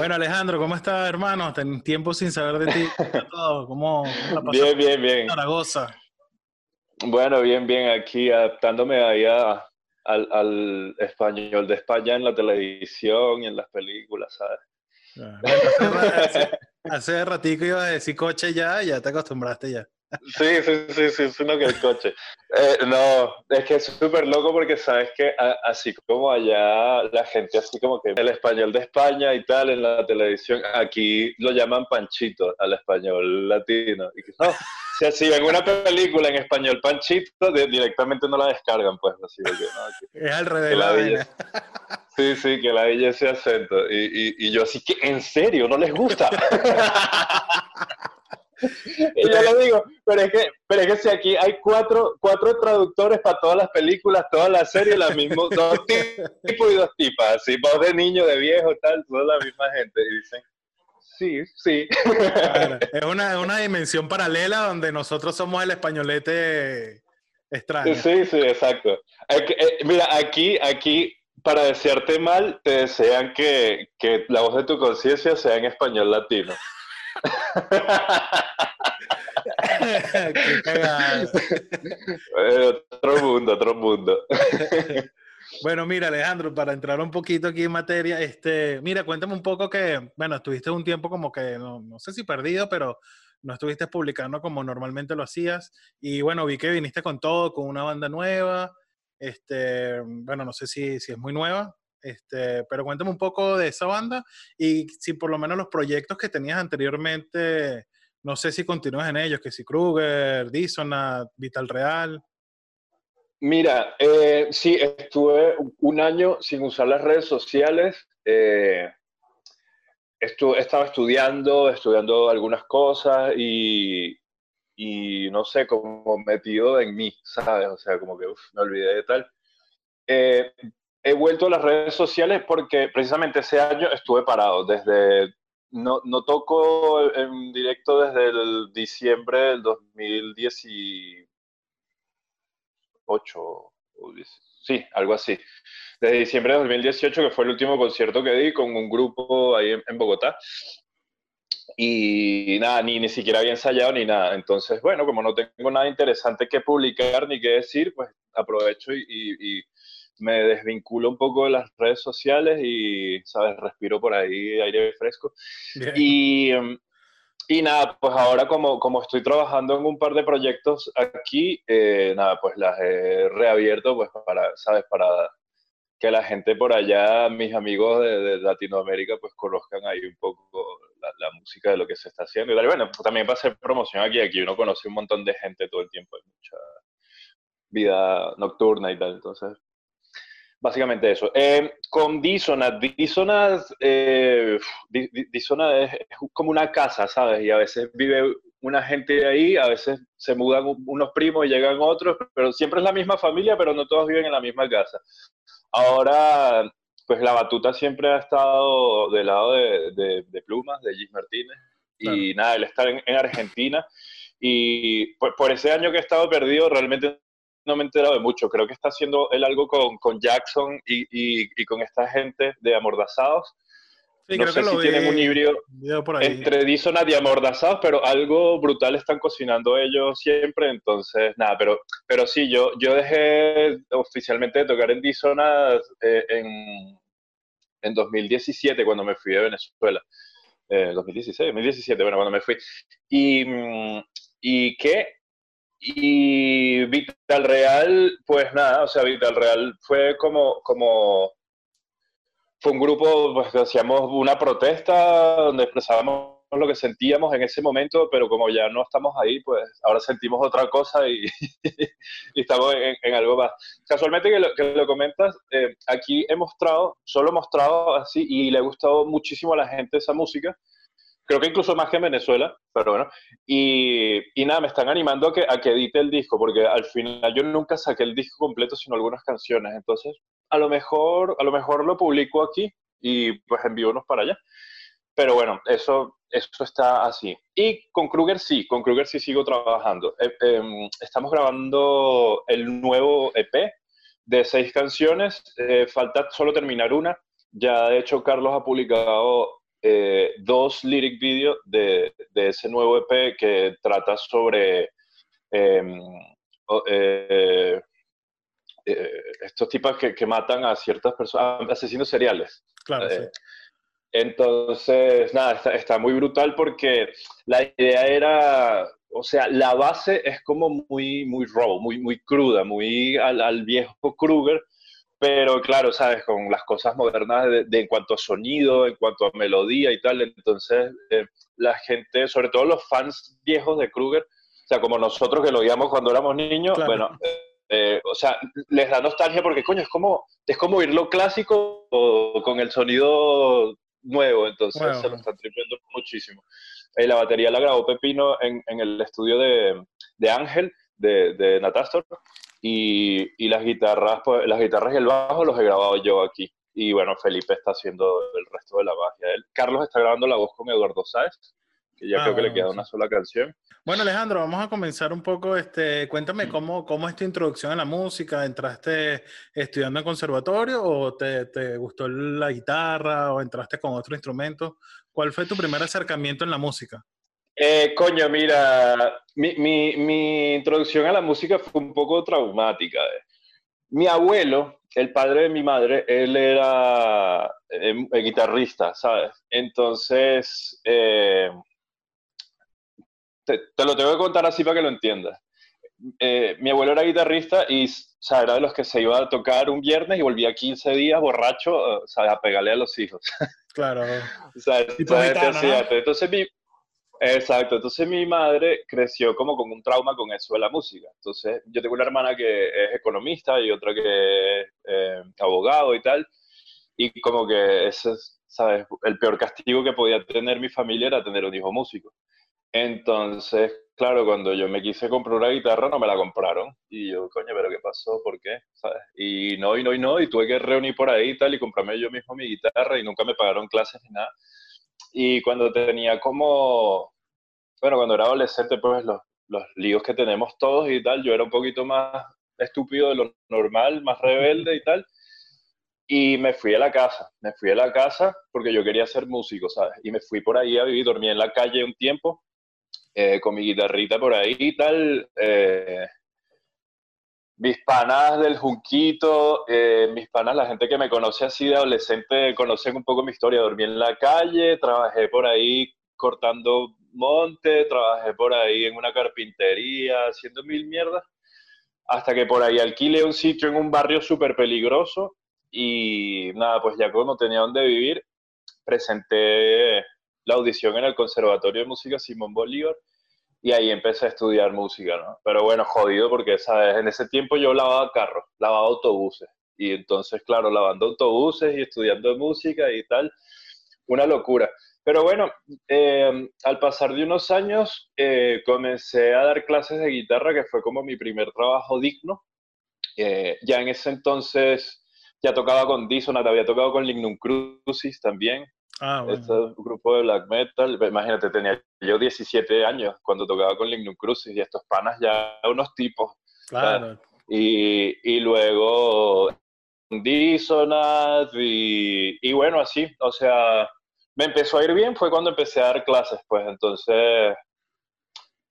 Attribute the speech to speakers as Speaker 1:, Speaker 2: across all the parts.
Speaker 1: Bueno, Alejandro, ¿cómo estás, hermano? Ten tiempo sin saber de ti. ¿Cómo, cómo la
Speaker 2: Bien, bien, bien.
Speaker 1: en Zaragoza?
Speaker 2: Bueno, bien, bien. Aquí adaptándome ahí a- al, al español de España en la televisión y en las películas, ¿sabes?
Speaker 1: Ah, Bueno, hace, ra- hace, hace ratico ibas a decir coche ya, ya te acostumbraste ya.
Speaker 2: Sí, sí, sí, sí, sí, no que el coche. Eh, no, es que es súper loco porque sabes que a- así como allá la gente así como que el español de España y tal en la televisión, aquí lo llaman panchito al español latino. Y que, no, si así ven una película en español panchito, de- directamente no la descargan, pues así. porque, no, que-
Speaker 1: Es al revés.
Speaker 2: que
Speaker 1: la
Speaker 2: la
Speaker 1: vaina.
Speaker 2: belleza. Sí, sí, que la belleza ese acento. Y, y, y yo así que, ¿en serio? ¿No les gusta? y yo le digo, pero es que, pero es que si aquí hay cuatro, cuatro traductores para todas las películas, todas las series, las mismas, dos tipos y dos tipas, así, voz de niño, de viejo, tal, toda la misma gente. Y dicen, sí, sí.
Speaker 1: Claro, Es una, es una dimensión paralela donde nosotros somos el españolete extraño.
Speaker 2: Sí, sí, exacto. Eh, mira, aquí, aquí, para desearte mal, te desean que, que la voz de tu conciencia sea en español latino.
Speaker 1: Qué cagada.
Speaker 2: Eh, otro mundo, otro mundo.
Speaker 1: Bueno, mira, Alejandro, para entrar un poquito aquí en materia, este, mira, cuéntame un poco que, bueno, estuviste un tiempo como que, no, no sé si perdido, pero no estuviste publicando como normalmente lo hacías. Y bueno, vi que viniste con todo, con una banda nueva. Este, bueno, no sé si, si es muy nueva, este, pero cuéntame un poco de esa banda y si por lo menos los proyectos que tenías anteriormente, no sé si continúas en ellos, que si Kruger, Dissonant, Vital Real.
Speaker 2: Mira, eh, sí, estuve un año sin usar las redes sociales. eh, estaba estudiando, estudiando algunas cosas y, y no sé, como metido en mí, ¿sabes? O sea, como que uf, me olvidé de tal. Eh, he vuelto a las redes sociales porque precisamente ese año estuve parado. Desde, no, no toco en directo desde el diciembre del 2018 o 10, sí, algo así. Desde diciembre de 2018, que fue el último concierto que di con un grupo ahí en, en Bogotá. Y nada, ni, ni siquiera había ensayado ni nada. Entonces, bueno, como no tengo nada interesante que publicar ni que decir, pues aprovecho y, y- y me desvinculo un poco de las redes sociales y, ¿sabes? Respiro por ahí aire fresco.
Speaker 1: Bien.
Speaker 2: Y, y nada, pues ahora como, como estoy trabajando en un par de proyectos aquí, eh, nada, pues las he reabierto pues para, ¿sabes? Para que la gente por allá, mis amigos de, de Latinoamérica, pues conozcan ahí un poco la, la música de lo que se está haciendo. Y bueno, pues también para hacer promoción aquí, aquí uno conoce un montón de gente todo el tiempo, hay mucha vida nocturna y tal, entonces Básicamente eso. Eh, con Dissonant, Dissonant, eh, es, como una casa, ¿sabes? Y a veces vive una gente ahí, a veces se mudan un- unos primos y llegan otros, pero siempre es la misma familia, pero no todos viven en la misma casa. Ahora, pues la batuta siempre ha estado del lado de, de- de Plumas, de Gis Martínez, y nada, él está en, en Argentina, y por, por ese año que he estado perdido, realmente no me he enterado de mucho. Creo que está haciendo él algo con, con Jackson y, y- y con esta gente de Amordazados.
Speaker 1: Sí,
Speaker 2: no
Speaker 1: creo
Speaker 2: sé
Speaker 1: que lo
Speaker 2: si
Speaker 1: vi,
Speaker 2: tienen un híbrido
Speaker 1: por ahí.
Speaker 2: entre Dissonant y Amordazados, pero algo brutal están cocinando ellos siempre. Entonces, nada, pero, pero sí, yo, yo dejé oficialmente de tocar en Dissonant eh, en, en 2017, cuando me fui de Venezuela. Eh, 2016, 2017, bueno, cuando me fui. Y, mm, y qué y Vital Real, pues nada, o sea, Vital Real fue como, como fue un grupo, pues hacíamos una protesta donde expresábamos lo que sentíamos en ese momento, pero como ya no estamos ahí, pues ahora sentimos otra cosa y, estamos en, en algo más. Casualmente que lo, que lo comentas, eh, aquí he mostrado, solo he mostrado así, y le ha gustado muchísimo a la gente esa música, creo que incluso más que en Venezuela, pero bueno. Y, y nada, me están animando a que, a que edite el disco, porque al final yo nunca saqué el disco completo, sino algunas canciones. Entonces, a lo mejor, a lo mejor lo publico aquí y pues envío unos para allá. Pero bueno, eso, eso está así. Y con Kruger sí, con Kruger sí sigo trabajando. Eh, eh, estamos grabando el nuevo EP de seis canciones. Eh, falta solo terminar una. Ya de hecho Carlos ha publicado eh, dos lyric videos de, de, ese nuevo EP que trata sobre em, eh, estos tipos que, que, matan a ciertas personas, asesinos seriales.
Speaker 1: Claro, sí.
Speaker 2: Entonces, nada, está, está, muy brutal porque la idea era, o sea, la base es como muy, muy raw, muy, muy cruda, muy al, al viejo Kruger, pero claro, sabes, con las cosas modernas de, en cuanto a sonido, en cuanto a melodía y tal, entonces eh, la gente, sobre todo los fans viejos de Kruger, o sea, como nosotros que lo oíamos cuando éramos niños, bueno, eh, o sea, les da nostalgia porque, coño, es como, es como oír lo clásico con el sonido nuevo, entonces se lo están tripliendo muchísimo. Eh, la batería la grabó Pepino en, en el estudio de, de Ángel, de, de Natastor, y, y, las guitarras, pues, las guitarras y el bajo los he grabado yo aquí. Y bueno, Felipe está haciendo el resto de la magia. Él, Carlos está grabando la voz con Eduardo Sáez, que ya ah, creo que le queda una sola canción.
Speaker 1: Bueno, Alejandro, vamos a comenzar un poco. Este, cuéntame cómo, cómo es tu introducción a la música. ¿Entraste estudiando en conservatorio o te, te, gustó la guitarra o entraste con otro instrumento? ¿Cuál fue tu primer acercamiento en la música?
Speaker 2: Eh, coño, mira, mi, mi, mi, introducción a la música fue un poco traumática. Eh. Mi abuelo, el padre de mi madre, él era eh, guitarrista, ¿sabes? Entonces, eh, te, te, lo tengo que contar así para que lo entiendas. Mi abuelo era guitarrista y o sea, era de los que se iba a tocar un viernes y volvía 15 días borracho o sea, a pegarle a los hijos.
Speaker 1: Claro.
Speaker 2: o sea, Entonces, mi, exacto. Entonces mi madre creció como con un trauma con eso de la música. Entonces yo tengo una hermana que es economista y otra que es eh, abogado y tal. Y como que ese es, ¿sabes? El peor castigo que podía tener mi familia era tener un hijo músico. Entonces, claro, cuando yo me quise comprar una guitarra, no me la compraron. Y yo, coño, ¿pero qué pasó? ¿Por qué? ¿Sabes? Y no, y no, y no. Y tuve que reunir por ahí y tal, y comprarme yo mismo mi guitarra, y nunca me pagaron clases ni nada. Y cuando tenía como, bueno, cuando era adolescente, pues los, los líos que tenemos todos y tal, yo era un poquito más estúpido de lo normal, más rebelde y tal. Y me fui a la casa, me fui a la casa porque yo quería ser músico, ¿sabes? Y me fui por ahí a vivir, dormí en la calle un tiempo eh, con mi guitarrita por ahí y tal. Eh, mis panas del Junquito, eh, mis panas, la gente que me conoce así de adolescente, conocen un poco mi historia. Dormí en la calle, trabajé por ahí cortando monte, trabajé por ahí en una carpintería, haciendo mil mierdas, hasta que por ahí alquilé un sitio en un barrio súper peligroso y nada, pues ya como tenía donde vivir, presenté la audición en el Conservatorio de Música Simón Bolívar y ahí empecé a estudiar música, ¿no? Pero bueno, jodido porque, ¿sabes? En ese tiempo yo lavaba carros, lavaba autobuses. Y entonces, claro, lavando autobuses y estudiando música y tal, una locura. Pero bueno, eh, al pasar de unos años, eh, comencé a dar clases de guitarra, que fue como mi primer trabajo digno. Eh, ya en ese entonces ya tocaba con Dissonant, había tocado con Lignum Crucis también,
Speaker 1: Ah,
Speaker 2: bueno. Este es un grupo de black metal. Imagínate, tenía yo 17 años cuando tocaba con Lignum Crucis y estos panas ya unos tipos.
Speaker 1: Claro.
Speaker 2: Y, y, luego Dissonant y, y, bueno, así. O sea, me empezó a ir bien fue cuando empecé a dar clases, pues entonces.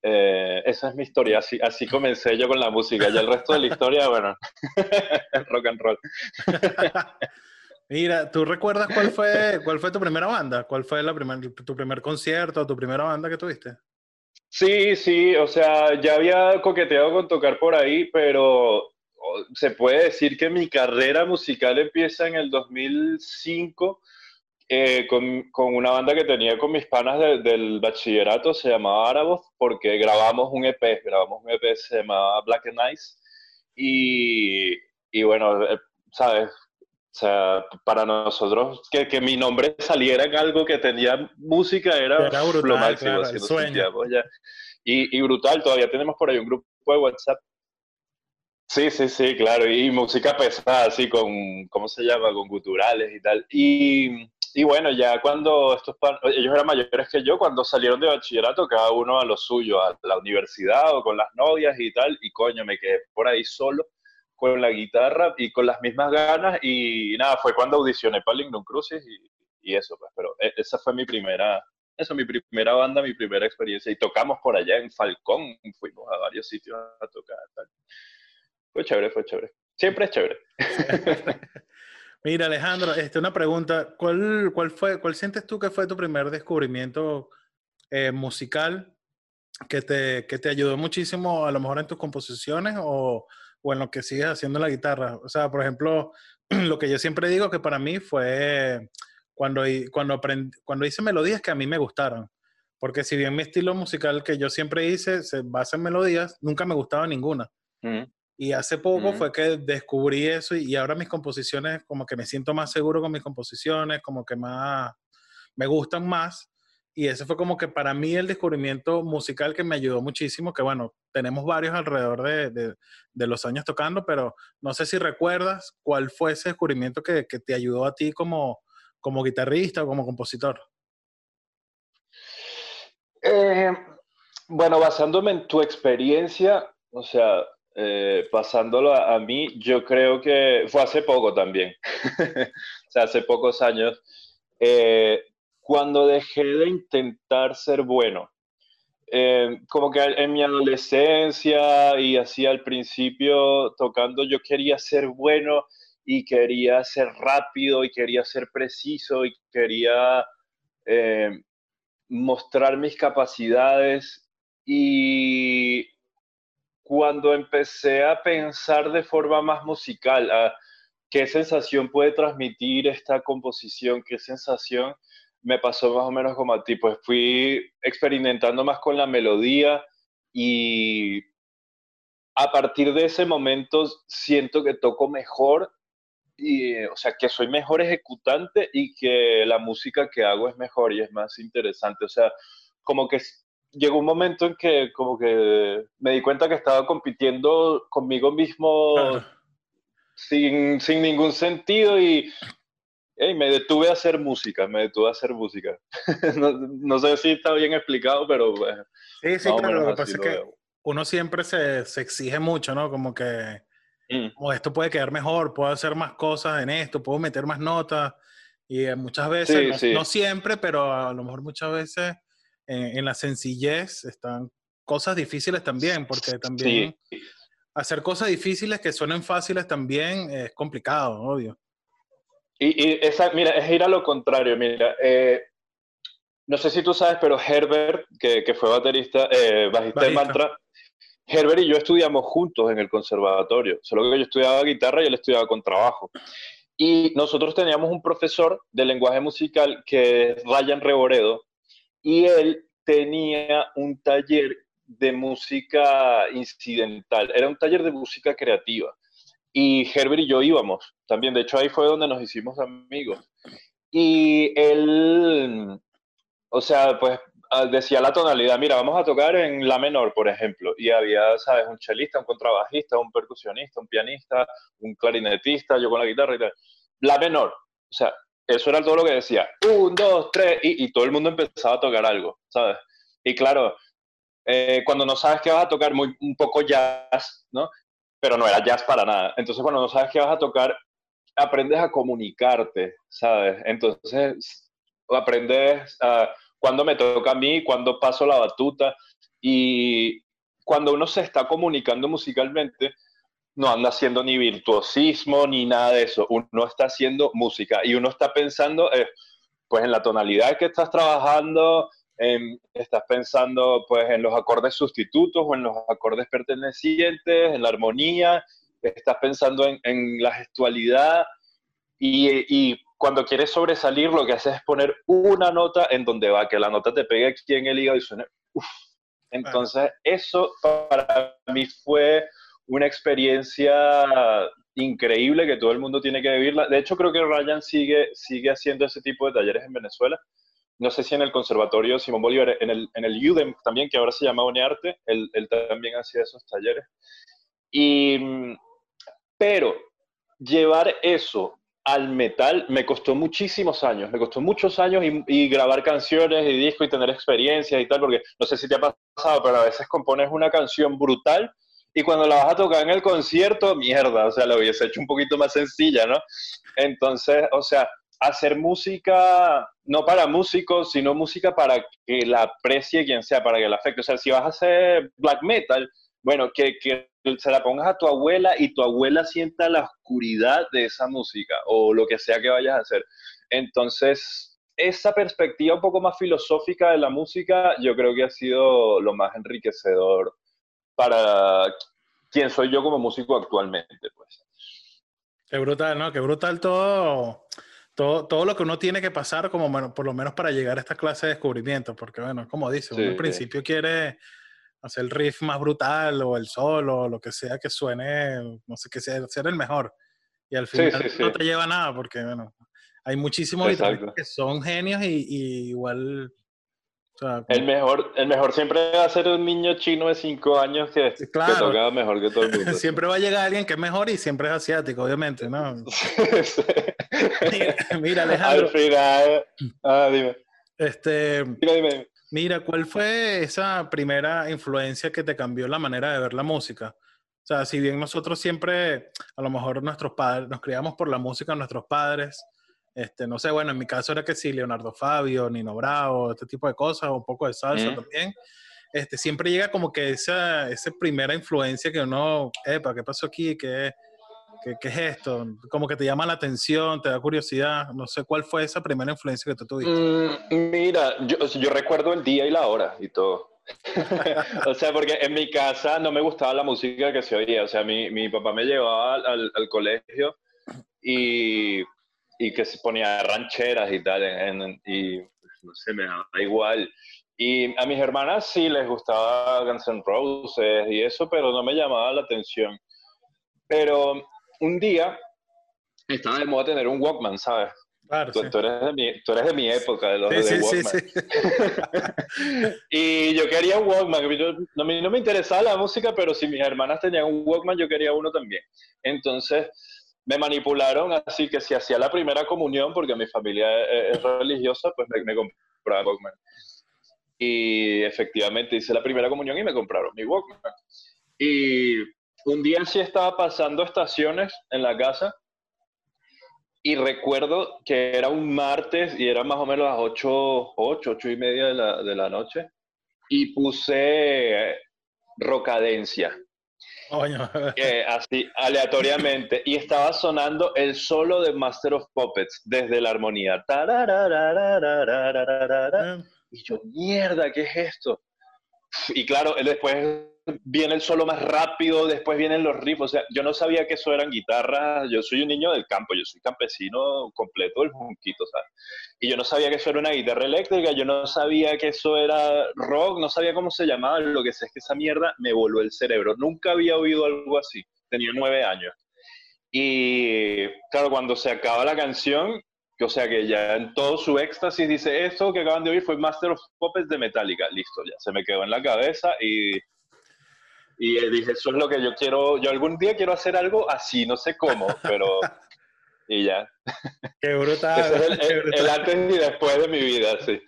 Speaker 2: Eh, esa es mi historia, así, así comencé yo con la música. Ya el resto de la historia, bueno, rock and roll.
Speaker 1: Mira, ¿tú recuerdas cuál fue, cuál fue tu primera banda? ¿Cuál fue la primer, tu primer concierto, tu primera banda que tuviste?
Speaker 2: Sí, sí, o sea, ya había coqueteado con tocar por ahí, pero se puede decir que mi carrera musical empieza en el 2005 eh, con, con, una banda que tenía con mis panas de, del bachillerato, se llamaba Araboth, porque grabamos un EP, grabamos un EP, se llamaba Black and Ice, y, y bueno, eh, sabes, o sea, para nosotros que, que, mi nombre saliera en algo que tenía música era,
Speaker 1: era brutal,
Speaker 2: lo máximo.
Speaker 1: Claro.
Speaker 2: Ya. Y, y, brutal, todavía tenemos por ahí un grupo de WhatsApp. Sí, sí, sí, claro. Y música pesada, así con, ¿cómo se llama? Con guturales y tal. Y, y bueno, ya cuando estos ellos eran mayores que yo, cuando salieron de bachillerato, cada uno a lo suyo, a la universidad o con las novias y tal. Y coño, me quedé por ahí solo con la guitarra y con las mismas ganas y nada, fue cuando audicioné para Lignum Crucis y, y eso, pues, pero e, esa fue mi primera, esa mi primera banda, mi primera experiencia, y tocamos por allá en Falcón, fuimos a varios sitios a tocar, Fue chévere, fue chévere. Siempre es chévere.
Speaker 1: Mira, Alejandro, este, una pregunta. ¿Cuál, cuál, fue, ¿Cuál sientes tú que fue tu primer descubrimiento eh, musical que te, que te ayudó muchísimo, a lo mejor en tus composiciones o en lo que sigues haciendo en la guitarra? O sea, por ejemplo, lo que yo siempre digo que para mí fue cuando, cuando, aprendí, cuando hice melodías que a mí me gustaron. Porque si bien mi estilo musical que yo siempre hice se basa en melodías, nunca me gustaba ninguna. Y hace poco fue que descubrí eso y, ahora mis composiciones, como que me siento más seguro con mis composiciones, como que más, me gustan más. Y ese fue como que para mí el descubrimiento musical que me ayudó muchísimo, que bueno, tenemos varios alrededor de, de, de los años tocando, pero no sé si recuerdas cuál fue ese descubrimiento que, que te ayudó a ti como, como guitarrista o como compositor.
Speaker 2: Eh, bueno, basándome en tu experiencia, o sea, eh, pasándolo a, mí, yo creo que fue hace poco también, o sea, hace pocos años, eh, cuando dejé de intentar ser bueno. Eh, como que en mi adolescencia y así al principio tocando, yo quería ser bueno y quería ser rápido y quería ser preciso y quería mostrar mis capacidades y cuando empecé a pensar de forma más musical, a qué sensación puede transmitir esta composición, qué sensación me pasó más o menos como a ti, pues fui experimentando más con la melodía y a partir de ese momento siento que toco mejor y, o sea, que soy mejor ejecutante y que la música que hago es mejor y es más interesante, o sea, como que llegó un momento en que como que me di cuenta que estaba compitiendo conmigo mismo sin, sin, ningún sentido y me detuve a hacer música, me detuve a hacer música. no, no, sé si está bien explicado, pero...
Speaker 1: sí, sí, claro, lo que pasa es que uno siempre se, se, exige mucho, ¿no? Como que mm. esto puede quedar mejor, puedo hacer más cosas en esto, puedo meter más notas. Y eh, muchas veces, no, no, siempre, pero a lo mejor muchas veces en, la sencillez están cosas difíciles también, porque también hacer cosas difíciles que suenen fáciles también es complicado, obvio.
Speaker 2: Y, esa, mira, es ir a lo contrario, mira. Eh, no sé si tú sabes, pero Herbert, que, que fue baterista, eh, bajista, de Mantra, Herbert y yo estudiamos juntos en el conservatorio, solo que yo estudiaba guitarra y él estudiaba con trabajo. Y nosotros teníamos un profesor de lenguaje musical que es Ryan Reboredo, y él tenía un taller de música incidental, era un taller de música creativa. Y Herbert y yo íbamos también, de hecho ahí fue donde nos hicimos amigos. Y él, o sea, pues decía la tonalidad, mira, vamos a tocar en la menor, por ejemplo, y había, sabes, un chelista, un contrabajista, un percusionista, un pianista, un clarinetista, yo con la guitarra y tal. La menor, o sea, eso era todo lo que decía. Un, dos, tres, y, todo el mundo empezaba a tocar algo, ¿sabes? Y claro, eh, cuando no sabes que vas a tocar muy, un poco jazz, ¿no? Pero no era jazz para nada. Entonces, cuando no sabes qué vas a tocar, aprendes a comunicarte, ¿sabes? Entonces, aprendes a cuándo me toca a mí, cuándo paso la batuta. Y cuando uno se está comunicando musicalmente, no anda haciendo ni virtuosismo ni nada de eso. Uno está haciendo música y uno está pensando, eh, pues, en la tonalidad que estás trabajando, estás pensando, pues, en los acordes sustitutos o en los acordes pertenecientes, en la armonía, estás pensando en, la gestualidad y, cuando quieres sobresalir, lo que haces es poner una nota en donde va, que la nota te pegue aquí en el hígado y suene, Entonces, eso para mí fue una experiencia increíble que todo el mundo tiene que vivirla. De hecho, creo que Ryan sigue, sigue haciendo ese tipo de talleres en Venezuela. No sé si en el Conservatorio Simón Bolívar, en el, en el UDEM también, que ahora se llama UNEARTE, él, él también hacía esos talleres. Y, pero llevar eso al metal me costó muchísimos años, me costó muchos años y, y, grabar canciones y discos y tener experiencias y tal, porque no sé si te ha pasado, pero a veces compones una canción brutal y cuando la vas a tocar en el concierto, mierda, o sea, la hubiese hecho un poquito más sencilla, ¿no? Entonces, o sea, hacer música, no para músicos, sino música para que la aprecie quien sea, para que la afecte. O sea, si vas a hacer black metal, bueno, que, que se la pongas a tu abuela y tu abuela sienta la oscuridad de esa música o lo que sea que vayas a hacer. Entonces, esa perspectiva un poco más filosófica de la música, yo creo que ha sido lo más enriquecedor para quien soy yo como músico actualmente, pues.
Speaker 1: Qué brutal, ¿no? Qué brutal todo, todo, todo lo que uno tiene que pasar, como bueno, por lo menos para llegar a esta clase de descubrimiento, porque bueno, como dice, uno al principio quiere hacer el riff más brutal o el solo o lo que sea que suene, no sé, que sea ser el mejor. Y al final no te lleva nada, porque bueno, hay muchísimos que son genios y igual
Speaker 2: el, mejor, el mejor siempre va a ser un niño chino de 5 años que, toca mejor que todo el mundo.
Speaker 1: siempre va a llegar alguien que es mejor y siempre es asiático, obviamente, ¿no? mira, Alejandro.
Speaker 2: Al final. Ah, dime.
Speaker 1: Este, Mira, ¿cuál fue esa primera influencia que te cambió la manera de ver la música? O sea, si bien nosotros siempre, a lo mejor nuestros padres, nos criamos por la música de nuestros padres, este, no sé, bueno, en mi caso era que sí, Leonardo Fabio, Nino Bravo, este tipo de cosas, un poco de salsa también. Este, siempre llega como que esa, esa primera influencia que uno, epa, ¿qué pasó aquí? ¿Qué, qué, qué es esto? Como que te llama la atención, te da curiosidad. No sé cuál fue esa primera influencia que tú tuviste.
Speaker 2: Mm, mira, yo, yo recuerdo el día y la hora y todo. o sea, porque en mi casa no me gustaba la música que se oía. O sea, mi, mi papá me llevaba al, al colegio y y que se ponía rancheras y tal, y no sé, me da igual. Y a mis hermanas sí les gustaba Guns N' Roses y eso, pero no me llamaba la atención. Pero un día estaba de moda tener un Walkman, ¿sabes? Claro, tú, eres de mi, tú, eres de mi, época, de los de Walkman. y yo quería un Walkman. a mí no me interesaba la música, pero si mis hermanas tenían un Walkman, yo quería uno también. Entonces, me manipularon así que si hacía la primera comunión, porque mi familia es, religiosa, pues me, me. Y efectivamente hice la primera comunión y me compraron mi Walkman. Y un día sí estaba pasando estaciones en la casa y recuerdo que era un martes y era más o menos las 8, 8, 8 y media de la noche y puse rocadencia así, aleatoriamente. Y estaba sonando el solo de Master of Puppets desde la armonía. Y yo, mierda, ¿qué es esto? Y claro, después viene el solo más rápido, después vienen los riffs, o sea, yo no sabía que eso eran guitarras, yo soy un niño del campo, yo soy campesino completo del junquito, ¿sabes? Y yo no sabía que eso era una guitarra eléctrica, yo no sabía que eso era rock, no sabía cómo se llamaba, lo que sé es que esa mierda me voló el cerebro, nunca había oído algo así, tenía nueve años. Y claro, cuando se acaba la canción, o sea que ya en todo su éxtasis dice, esto que acaban de oír fue Master of Puppets de Metallica, listo, ya se me quedó en la cabeza y y dije, eso es lo que yo quiero, yo algún día quiero hacer algo así, no sé cómo, pero... y ya.
Speaker 1: Qué brutal.
Speaker 2: es el, antes y después de mi vida, sí.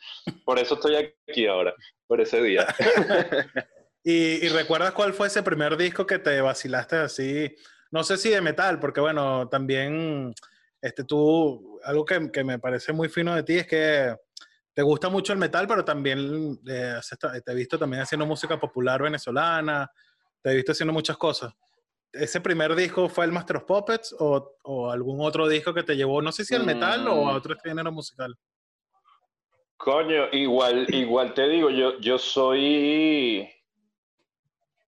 Speaker 2: Por eso estoy aquí ahora, por ese día.
Speaker 1: ¿Y, recuerdas cuál fue ese primer disco que te vacilaste así? No sé si de metal, porque bueno, también este, tú, algo que, que me parece muy fino de ti es que te gusta mucho el metal, pero también eh, te he visto también haciendo música popular venezolana, te he visto haciendo muchas cosas. ¿Ese primer disco fue el Master of Puppets o, o algún otro disco que te llevó, no sé si al metal o a mm. otro género musical?
Speaker 2: Coño, igual, igual te digo, yo, yo soy,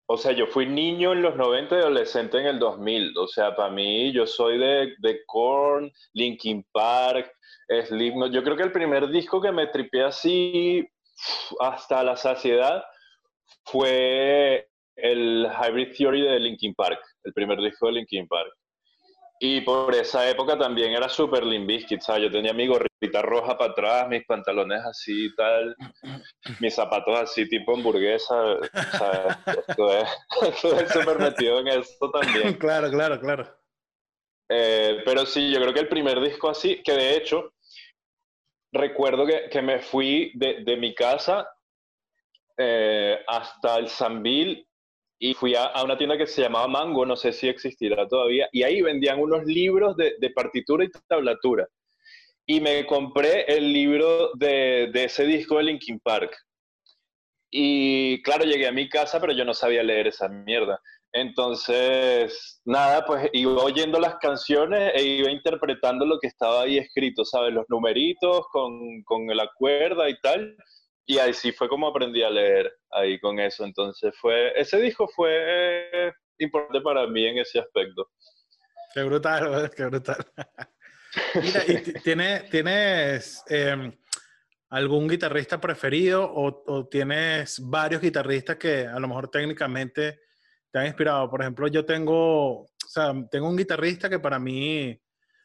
Speaker 2: o sea, yo fui niño en los 90 y adolescente en el 2000. O sea, para mí, yo soy de, de Korn, Linkin Park, Slipknot. Yo creo que el primer disco que me tripeé así hasta la saciedad fue el Hybrid Theory de Linkin Park, el primer disco de Linkin Park. Y por esa época también era súper Limbiskit, ¿sabes? Yo tenía mi gorrita roja para atrás, mis pantalones así y tal, mis zapatos así tipo hamburguesa, ¿sabes? Estuve súper metido en eso también.
Speaker 1: Claro, claro, claro.
Speaker 2: Eh, pero sí, yo creo que el primer disco así, que de hecho, recuerdo que, que me fui de, de mi casa eh, hasta el Sambil y fui a, una tienda que se llamaba Mango, no sé si existirá todavía, y ahí vendían unos libros de, partitura y tablatura. y me compré el libro de, de ese disco de Linkin Park. Y claro, llegué a mi casa, pero yo no sabía leer esa mierda. Entonces, nada, pues iba oyendo las canciones e iba interpretando lo que estaba ahí escrito, ¿sabes? Los numeritos con, con la cuerda y tal. Y ahí sí fue como aprendí a leer ahí con eso. Entonces, fue, ese disco fue importante para mí en ese aspecto.
Speaker 1: Qué brutal, qué brutal. Mira, ¿y tienes, tienes em, algún guitarrista preferido o, o, tienes varios guitarristas que a lo mejor técnicamente te han inspirado? Por ejemplo, yo tengo, o sea, tengo un guitarrista que para mí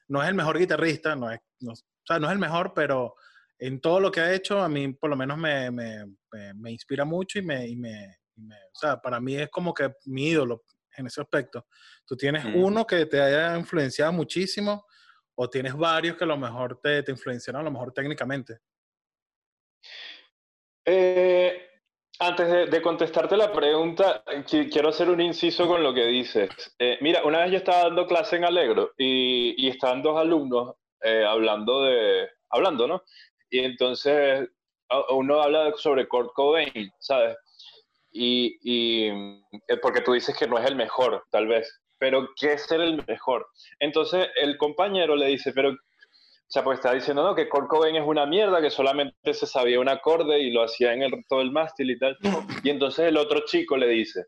Speaker 1: no es el mejor guitarrista, no es, o sea, no es el mejor, pero en todo lo que ha hecho, a mí por lo menos me, me, me, inspira mucho y me, y me, o sea, para mí es como que mi ídolo en ese aspecto. Tú tienes uno que te haya influenciado muchísimo o tienes varios que a lo mejor te, te influenciaron a lo mejor técnicamente.
Speaker 2: Eh, antes de, contestarte la pregunta, quiero hacer un inciso con lo que dices. Eh, mira, una vez yo estaba dando clase en Alegro y, y estaban dos alumnos eh, hablando de, hablando, ¿no? Y entonces uno habla sobre Kurt Cobain, ¿sabes? Y, y porque tú dices que no es el mejor, tal vez, pero ¿qué es ser el mejor? Entonces el compañero le dice, pero o sea, pues está diciendo, no, que Kurt Cobain es una mierda, que solamente se sabía un acorde y lo hacía en el, todo el mástil y tal. Y entonces el otro chico le dice,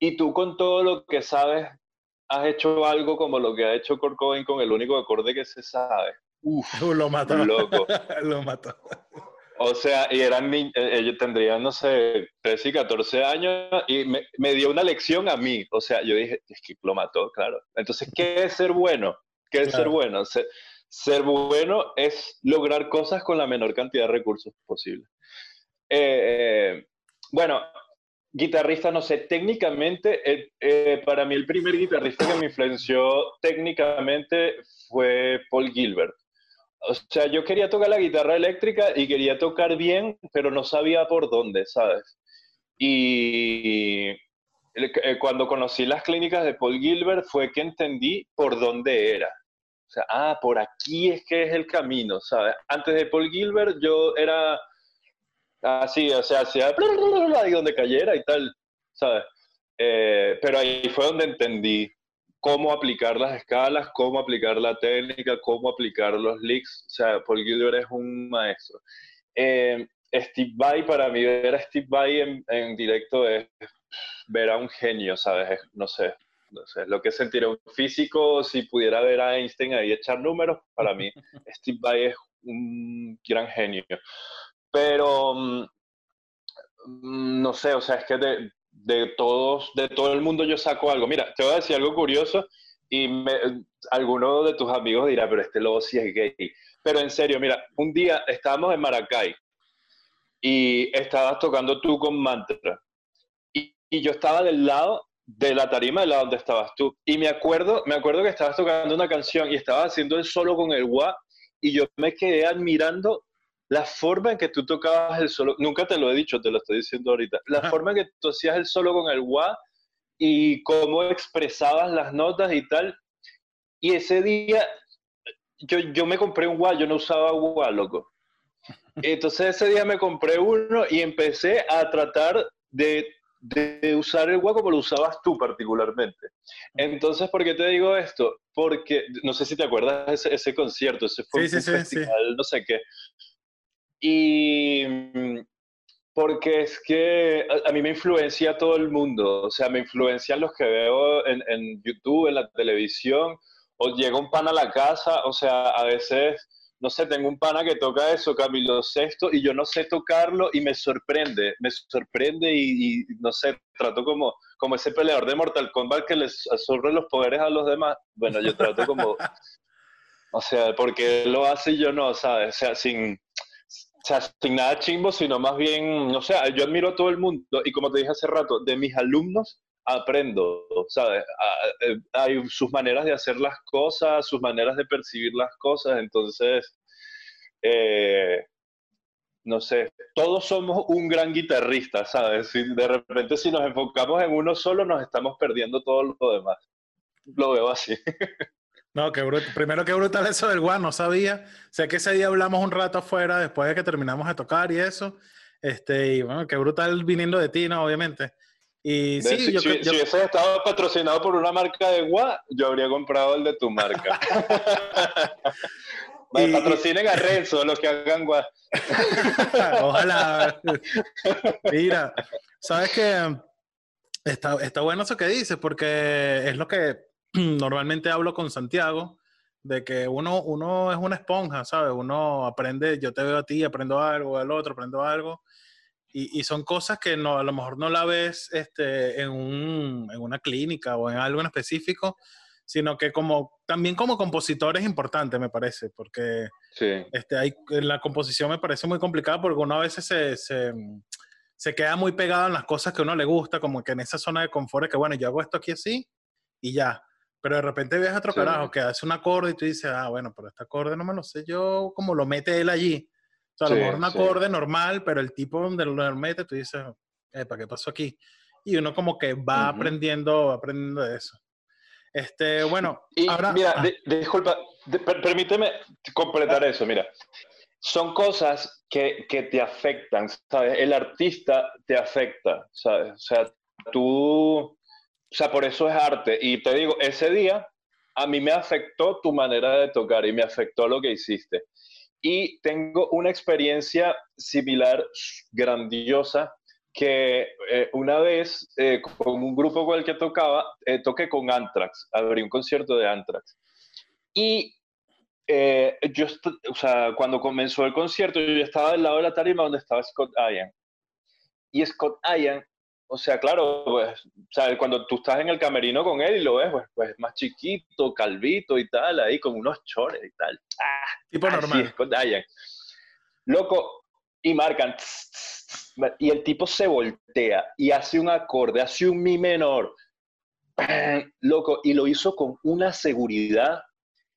Speaker 2: y tú con todo lo que sabes, has hecho algo como lo que ha hecho Kurt Cobain con el único acorde que se sabe.
Speaker 1: Uf, lo mató.
Speaker 2: Loco.
Speaker 1: lo mató.
Speaker 2: O sea, y eran eh, ellos tendrían, no sé, 13 y 14 años y me, me, dio una lección a mí. O sea, yo dije, es que lo mató, claro. Entonces, ¿qué es ser bueno? ¿Qué es ser bueno? Ser, bueno es lograr cosas con la menor cantidad de recursos posible. Eh, eh, bueno, guitarrista, no sé, técnicamente, eh, para mí el primer guitarrista que me influenció técnicamente fue Paul Gilbert. O sea, yo quería tocar la guitarra eléctrica y quería tocar bien, pero no sabía por dónde, ¿sabes? Y eh, cuando conocí las clínicas de Paul Gilbert fue que entendí por dónde era. O sea, ah, por aquí es que es el camino, ¿sabes? Antes de Paul Gilbert yo era así, o sea, hacía donde cayera y tal, ¿sabes? Eh, pero ahí fue donde entendí cómo aplicar las escalas, cómo aplicar la técnica, cómo aplicar los licks. O sea, Paul Gilbert es un maestro. Eh, Steve Vai, para mí ver a Steve Vai en, en directo es ver a un genio, ¿sabes? No sé, no sé, lo que es sentir un físico, si pudiera ver a Einstein ahí echar números, para mí Steve Vai es un gran genio. Pero, mm, no sé, o sea, es que de, de, todos, de todo el mundo yo saco algo. Mira, te voy a decir algo curioso y me, alguno de tus amigos dirá, pero este lobo sí es gay. Pero en serio, mira, un día estábamos en Maracay y estabas tocando tú con mantra y yo estaba del lado de la tarima, del lado donde estabas tú. Y me acuerdo, me acuerdo que estabas tocando una canción y estabas haciendo el solo con el wah y yo me quedé admirando la forma en que tú tocabas el solo. Nunca te lo he dicho, te lo estoy diciendo ahorita. La forma en que tú hacías el solo con el wah y cómo expresabas las notas y tal. Y ese día yo, yo me compré un wah, yo no usaba wah, loco. Entonces ese día me compré uno y empecé a tratar de de usar el guaco como lo usabas tú particularmente. Entonces, ¿por qué te digo esto? Porque, no sé si te acuerdas de ese, ese concierto, ese fue un festival, no sé qué. Y mm, porque es que a, mí me influencia todo el mundo, o sea, me influencian los que veo en, en YouTube, en la televisión, o llega un pan a la casa, o sea, a veces no sé, tengo un pana que toca eso, Camilo Sexto, y yo no sé tocarlo y me sorprende, me sorprende y, no sé, trato como, como ese peleador de Mortal Kombat que les absorbe los poderes a los demás. Bueno, yo trato como, o sea, porque él lo hace y yo no, ¿sabes? O sea, sin, o sea, sin nada chimbo, sino más bien, no sé, yo admiro a todo el mundo y como te dije hace rato, de mis alumnos aprendo, ¿sabes? Hay sus maneras de hacer las cosas, sus maneras de percibir las cosas, entonces, eh, no sé, todos somos un gran guitarrista, ¿sabes? de repente si nos enfocamos en uno solo, nos estamos perdiendo todo lo demás. Lo veo así.
Speaker 1: No, qué brutal. Primero, qué brutal eso del guan, no sabía. Sé que ese día hablamos un rato afuera después de que terminamos de tocar y eso. Este, y bueno, qué brutal viniendo de ti, ¿no? Obviamente. Y sí,
Speaker 2: si,
Speaker 1: yo,
Speaker 2: si,
Speaker 1: yo,
Speaker 2: si hubiese estado patrocinado por una marca de gua, yo habría comprado el de tu marca. y, patrocinen a Renzo, los que hagan gua.
Speaker 1: Ojalá. Mira, sabes que está, está bueno eso que dices, porque es lo que normalmente hablo con Santiago, de que uno, uno es una esponja, ¿sabes? Uno aprende, yo te veo a ti, aprendo algo, al otro, aprendo algo. Y, y, son cosas que no, a lo mejor no la ves este, en, un, en, una clínica o en algo en específico, sino que como también como compositor es importante, me parece, porque
Speaker 2: sí.
Speaker 1: este, hay, la composición me parece muy complicada porque uno a veces se, se, se, queda muy pegado en las cosas que a uno le gusta, como que en esa zona de confort es que, bueno, yo hago esto aquí así y ya. Pero de repente ves a otro sí. carajo que hace un acorde y tú dices, ah, bueno, pero este acorde no me lo sé yo, como lo mete él allí. O sea, a lo mejor un acorde normal, pero el tipo donde lo mete, tú dices, ¿para qué pasó aquí? Y uno como que va uh -huh. aprendiendo, aprendiendo de eso. Este, bueno,
Speaker 2: y
Speaker 1: ahora...
Speaker 2: Mira, ah. de, disculpa, de, per, permíteme completar ah. eso, mira. Son cosas que, que, te afectan, ¿sabes? El artista te afecta, ¿sabes? O sea, tú, o sea, por eso es arte. Y te digo, ese día a mí me afectó tu manera de tocar y me afectó lo que hiciste. Y tengo una experiencia similar, grandiosa, que eh, una vez eh, con un grupo con el que tocaba, eh, toqué con Anthrax, abrí un concierto de Anthrax. Y eh, yo, o sea, cuando comenzó el concierto, yo estaba al lado de la tarima donde estaba Scott Ian. Y Scott Ian, o sea, claro, pues, o sea, cuando tú estás en el camerino con él y lo ves, pues, pues más chiquito, calvito y tal, ahí con unos chores y tal. Ah,
Speaker 1: tipo normal.
Speaker 2: Scott Ian. Loco, y marcan. Tss, tss, y el tipo se voltea y hace un acorde, hace un mi menor. Loco, y lo hizo con una seguridad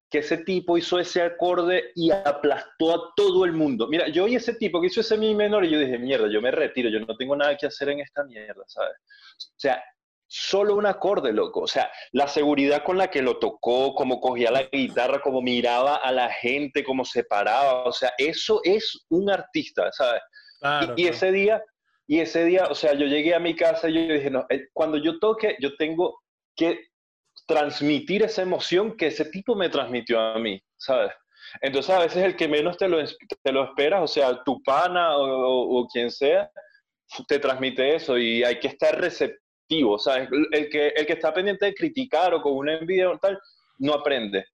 Speaker 2: que ese tipo hizo ese acorde y aplastó a todo el mundo. Mira, yo oí ese tipo que hizo ese mi menor y yo dije, mierda, yo me retiro, yo no tengo nada que hacer en esta mierda, ¿sabes? O sea, solo un acorde, loco. O sea, la seguridad con la que lo tocó, cómo cogía la guitarra, cómo miraba a la gente, cómo se paraba. O sea, eso es un artista, ¿sabes? Claro, y, y ese día, y ese día, o sea, yo llegué a mi casa y yo dije, no, eh, cuando yo toque, yo tengo que transmitir esa emoción que ese tipo me transmitió a mí, ¿sabes? Entonces a veces el que menos te lo, te lo esperas, o sea, tu pana o, o, o, quien sea, te transmite eso y hay que estar receptivo, ¿sabes? El que, el que está pendiente de criticar o con una envidia o tal, no aprende.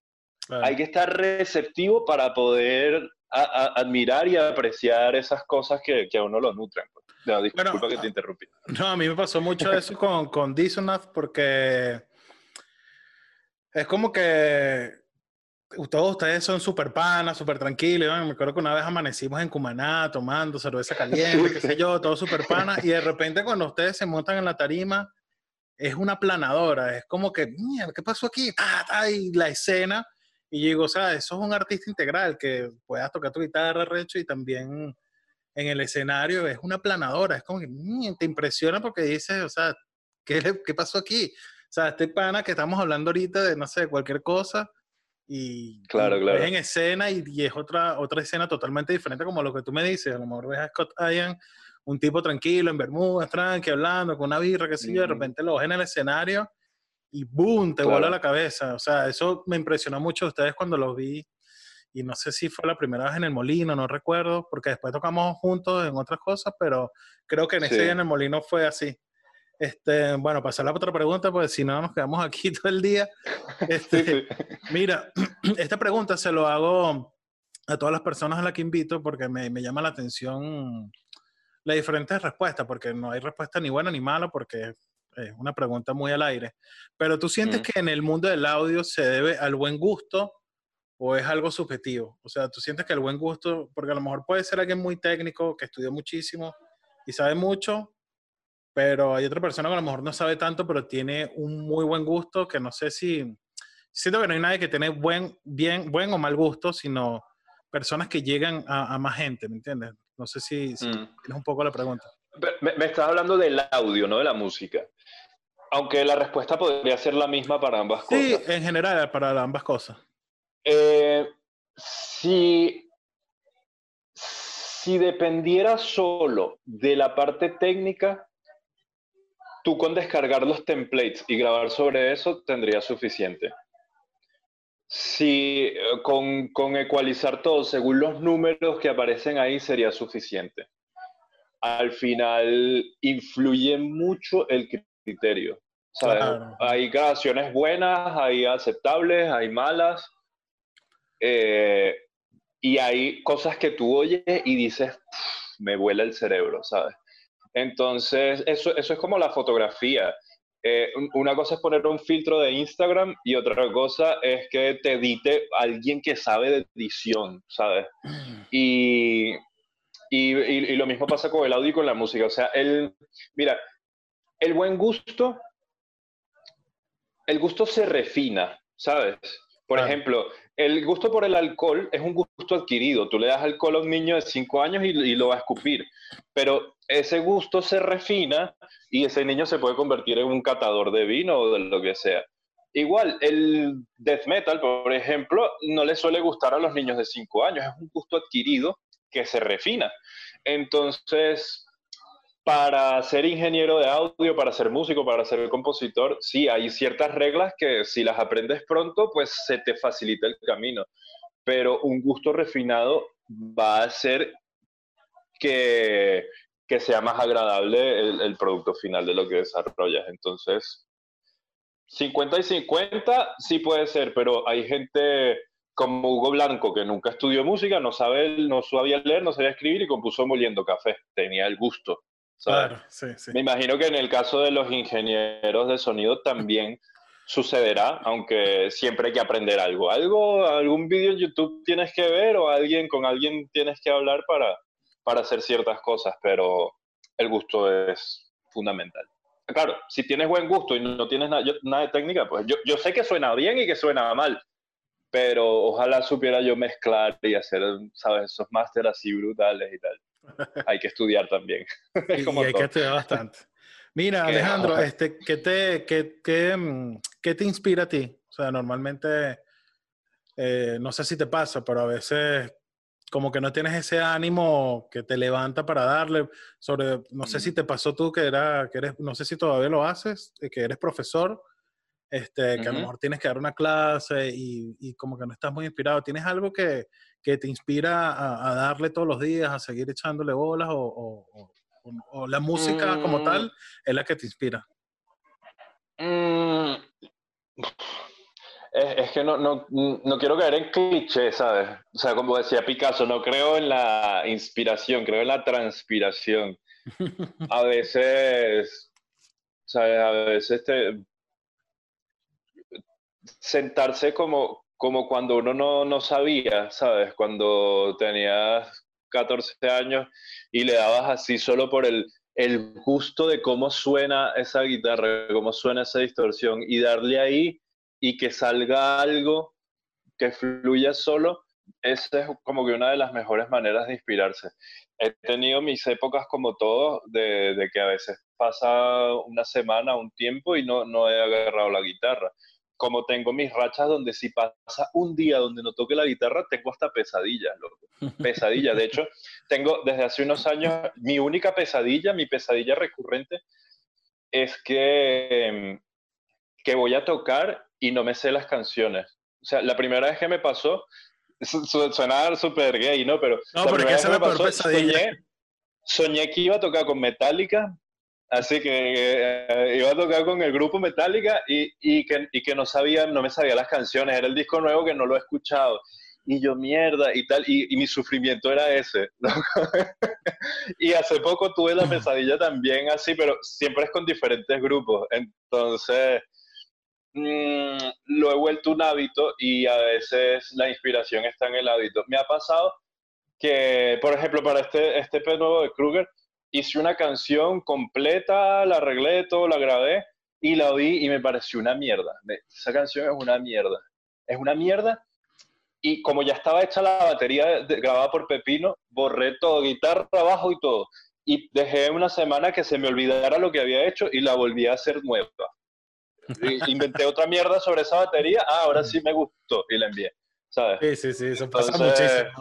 Speaker 2: Hay que estar receptivo para poder a, a, admirar y apreciar esas cosas que, que a uno lo nutren. No, disculpa bueno, que te interrumpí.
Speaker 1: No, a mí me pasó mucho eso con, con porque es como que todos ustedes son súper panas, súper tranquilos. ¿no? Me acuerdo que una vez amanecimos en Cumaná tomando cerveza caliente, qué sé yo, todo súper panas. Y de repente cuando ustedes se montan en la tarima, es una planadora. Es como que, mierda, ¿qué pasó aquí? Ah, y la escena. Y digo, o sea, eso es un artista integral que puedas tocar tu guitarra recho y también en el escenario es una planadora. Es como que mmm, te impresiona porque dices, o sea, ¿qué, ¿qué pasó aquí? O sea, este pana que estamos hablando ahorita de, no sé, cualquier cosa, y,
Speaker 2: claro, claro.
Speaker 1: ves en escena y, y, es otra, otra escena totalmente diferente como lo que tú me dices. A lo mejor ves a Scott Ian, un tipo tranquilo, en Bermudas, tranqui, hablando, con una birra, qué sé yo, de repente lo ves en el escenario y ¡boom! te claro. vuela la cabeza. O sea, eso me impresionó mucho a ustedes cuando los vi. Y no sé si fue la primera vez en el Molino, no recuerdo, porque después tocamos juntos en otras cosas, pero creo que en ese día en el Molino fue así. Este, bueno, pasar a la otra pregunta, pues si no nos quedamos aquí todo el día. Este, sí, sí. Mira, esta pregunta se lo hago a todas las personas a las que invito porque me, me llama la atención las diferentes respuestas, porque no hay respuesta ni buena ni mala, porque es una pregunta muy al aire. Pero tú sientes mm. que en el mundo del audio se debe al buen gusto o es algo subjetivo? O sea, tú sientes que el buen gusto, porque a lo mejor puede ser alguien muy técnico, que estudió muchísimo y sabe mucho, pero hay otra persona que a lo mejor no sabe tanto, pero tiene un muy buen gusto, que no sé si... Siento que no hay nadie que tiene buen, bien, buen o mal gusto, sino personas que llegan a, a más gente, ¿me entiendes? No sé si, si mm. tienes un poco la pregunta.
Speaker 2: Me, me, estás hablando del audio, no de la música. Aunque la respuesta podría ser la misma para ambas cosas.
Speaker 1: Sí, en general, para ambas cosas.
Speaker 2: Eh, si, si dependiera solo de la parte técnica, tú con descargar los templates y grabar sobre eso tendría suficiente. Si eh, con, con ecualizar todo según los números que aparecen ahí sería suficiente. Al final influye mucho el criterio. Hay grabaciones buenas, hay aceptables, hay malas. Eh, y hay cosas que tú oyes y dices, me vuela el cerebro, ¿sabes? Entonces, eso, eso es como la fotografía. Eh, una cosa es poner un filtro de Instagram y otra cosa es que te edite alguien que sabe de edición, ¿sabes? Y, y, y, lo mismo pasa con el audio y con la música. O sea, el, mira, el buen gusto, el gusto se refina, ¿sabes? Por ejemplo, el gusto por el alcohol es un gusto adquirido. Tú le das alcohol a un niño de 5 años y, lo va a escupir. Pero ese gusto se refina y ese niño se puede convertir en un catador de vino o de lo que sea. Igual, el death metal, por ejemplo, no le suele gustar a los niños de 5 años. Es un gusto adquirido que se refina. Entonces, para ser ingeniero de audio, para ser músico, para ser compositor, sí, hay ciertas reglas que si las aprendes pronto, pues se te facilita el camino. Pero un gusto refinado va a hacer que, que sea más agradable el, producto final de lo que desarrollas. Entonces, 50 y 50 sí puede ser, pero hay gente como Hugo Blanco que nunca estudió música, no sabía leer, no sabía escribir y compuso moliendo café. Tenía el gusto.
Speaker 1: Claro, sí, sí.
Speaker 2: Me imagino que en el caso de los ingenieros de sonido también sucederá, aunque siempre hay que aprender algo. Algo, algún vídeo en YouTube tienes que ver o alguien con alguien tienes que hablar para, para hacer ciertas cosas, pero el gusto es fundamental. Claro, si tienes buen gusto y no tienes nada, nada de técnica, pues yo, yo sé que suena bien y que suena mal, pero ojalá supiera yo mezclar y hacer, ¿sabes? Esos máster así brutales y tal. hay que estudiar también.
Speaker 1: y, hay que estudiar bastante. Mira, Alejandro, este, ¿qué, te, qué, qué, mm, ¿qué, te inspira a ti? O sea, normalmente, eh, no sé si te pasa, pero a veces como que no tienes ese ánimo que te levanta para darle sobre, no sé si te pasó tú que, era, que eres, no sé si todavía lo haces, eh, que eres profesor, este, que a lo mejor tienes que dar una clase y, y, como que no estás muy inspirado. ¿Tienes algo que, que te inspira a, a, darle todos los días, a seguir echándole bolas o, o, o la música como mm. tal es la que te inspira?
Speaker 2: Mm. Es, es, que no, no, no, quiero caer en cliché, ¿sabes? O sea, como decía Picasso, no creo en la inspiración, creo en la transpiración. A veces, ¿sabes? A veces te, sentarse como, como cuando uno no, no sabía, ¿sabes? Cuando tenías 14 años y le dabas así solo por el, el gusto de cómo suena esa guitarra, cómo suena esa distorsión y darle ahí y que salga algo que fluya solo, esa es como que una de las mejores maneras de inspirarse. He tenido mis épocas como todos, de, de que a veces pasa una semana, un tiempo y no, no he agarrado la guitarra como tengo mis rachas donde si pasa un día donde no toque la guitarra, tengo hasta pesadillas, loco. Pesadillas. De hecho, tengo desde hace unos años, mi única pesadilla, mi pesadilla recurrente, es que, que voy a tocar y no me sé las canciones. O sea, la primera vez que me pasó, suena súper gay, ¿no? Pero
Speaker 1: no, porque esa me pasó, pesadilla.
Speaker 2: Soñé, soñé que iba a tocar con Metallica Así que eh, iba a tocar con el grupo Metallica y, que, no sabía, no me sabía las canciones, era el disco nuevo que no lo he escuchado. Y yo, mierda, y tal, y, mi sufrimiento era ese. y hace poco tuve la pesadilla también así, pero siempre es con diferentes grupos. Entonces, mmm, lo he vuelto un hábito y a veces la inspiración está en el hábito. Me ha pasado que, por ejemplo, para este, este nuevo de Kruger, hice una canción completa, la arreglé todo, la grabé y la oí y me pareció una mierda. Esa canción es una mierda. Es una mierda. Y como ya estaba hecha la batería grabada por Pepino, borré todo, guitarra, bajo y todo. Y dejé una semana que se me olvidara lo que había hecho y la volví a hacer nueva. inventé otra mierda sobre esa batería, ah, ahora sí me gustó y la envié, ¿sabes?
Speaker 1: Sí, sí, sí, eso pasa muchísimo.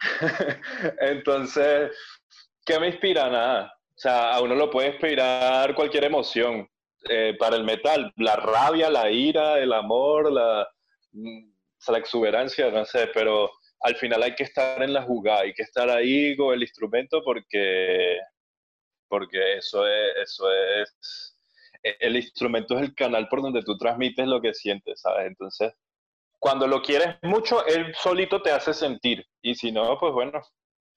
Speaker 2: Entonces, ¿qué me inspira? Nada. O sea, a uno lo puede inspirar cualquier emoción. Eh, para el metal, la rabia, la ira, el amor, la, mm, la exuberancia, no sé, pero al final hay que estar en la jugada, hay que estar ahí con el instrumento porque, porque eso es, eso es, el instrumento es el canal por donde tú transmites lo que sientes, ¿sabes? Entonces, cuando lo quieres mucho, él solito te hace sentir, y si no, pues bueno,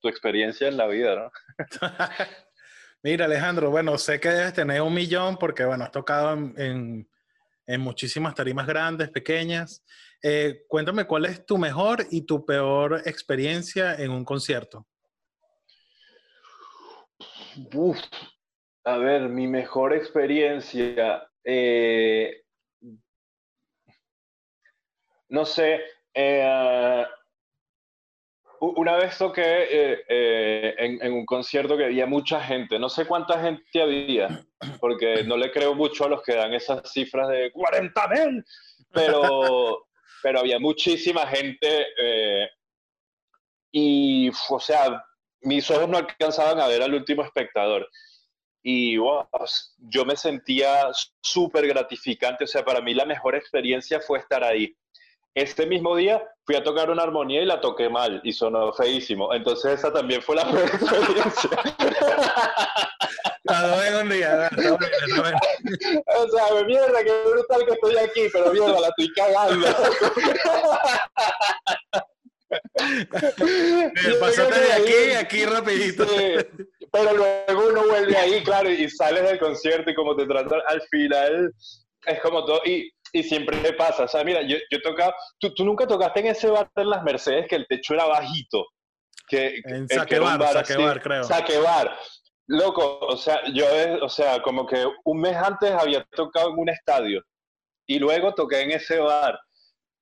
Speaker 2: tu experiencia en la vida, ¿no?
Speaker 1: Mira, Alejandro, bueno, sé que debes tener un millón porque, bueno, has tocado en, en, muchísimas tarimas grandes, pequeñas. Eh, cuéntame cuál es tu mejor y tu peor experiencia en un concierto.
Speaker 2: Uf, a ver, mi mejor experiencia. Eh, no sé, eh, una vez toqué eh, eh, en, un concierto que había mucha gente, no sé cuánta gente había, porque no le creo mucho a los que dan esas cifras de 40 mil, pero, pero había muchísima gente eh, y, o sea, mis ojos no alcanzaban a ver al último espectador. Y yo me sentía súper gratificante, o sea, para mí la mejor experiencia fue estar ahí este mismo día fui a tocar una armonía y la toqué mal y sonó feísimo. Entonces esa también fue la peor experiencia.
Speaker 1: A un día,
Speaker 2: O sea, mierda, qué brutal que estoy aquí, pero mierda, la estoy cagando.
Speaker 1: Pasaste de aquí aquí rapidito.
Speaker 2: pero luego uno vuelve ahí, claro, y sales del concierto y como te tratan al final, es como todo. Y y siempre me pasa. O sea, mira, yo, yo tocaba, tú, tú, nunca tocaste en ese bar en las Mercedes que el techo era bajito. Que,
Speaker 1: en Saquebar, Saquebar, creo.
Speaker 2: Saquebar. Loco, o sea, yo, o sea, como que un mes antes había tocado en un estadio y luego toqué en ese bar.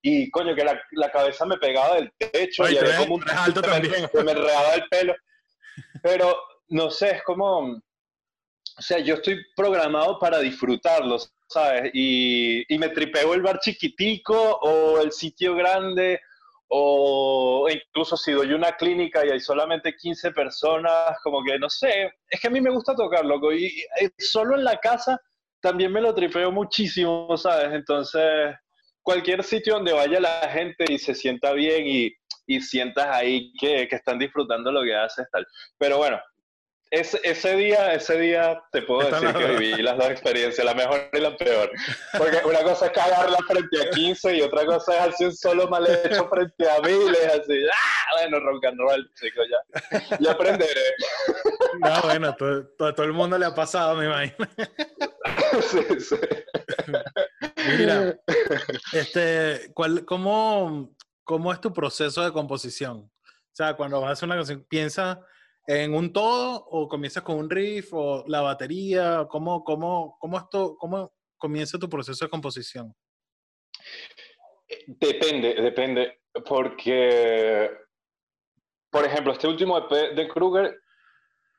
Speaker 2: Y coño, que la, la cabeza me pegaba del techo y era como un
Speaker 1: alto también.
Speaker 2: Me, me enredaba el pelo. Pero no sé, es como, o sea, yo estoy programado para disfrutarlo, ¿sabes? Y, y, me tripeo el bar chiquitico o el sitio grande o incluso si doy una clínica y hay solamente 15 personas, como que no sé, es que a mí me gusta tocar, loco, y, y solo en la casa también me lo tripeo muchísimo, ¿sabes? Entonces, cualquier sitio donde vaya la gente y se sienta bien y, y sientas ahí que, que, están disfrutando lo que haces, tal. Pero bueno, ese, día, ese día te puedo decir que viví las dos experiencias, la mejor y la peor. Porque una cosa es cagarla frente a 15 y otra cosa es hacer un solo mal hecho frente a miles, así. ¡Ah! Bueno, rock and roll, chicos, ya. Ya aprenderé.
Speaker 1: No, bueno, todo, todo, el mundo le ha pasado, me imagino. Sí, sí. Mira, este, ¿cuál, cómo, ¿cómo es tu proceso de composición? O sea, cuando vas a hacer una canción, piensa en un todo o comienzas con un riff o la batería? ¿Cómo, cómo, cómo, esto, cómo comienza tu proceso de composición?
Speaker 2: Depende, depende, porque, por ejemplo, este último EP de Kruger,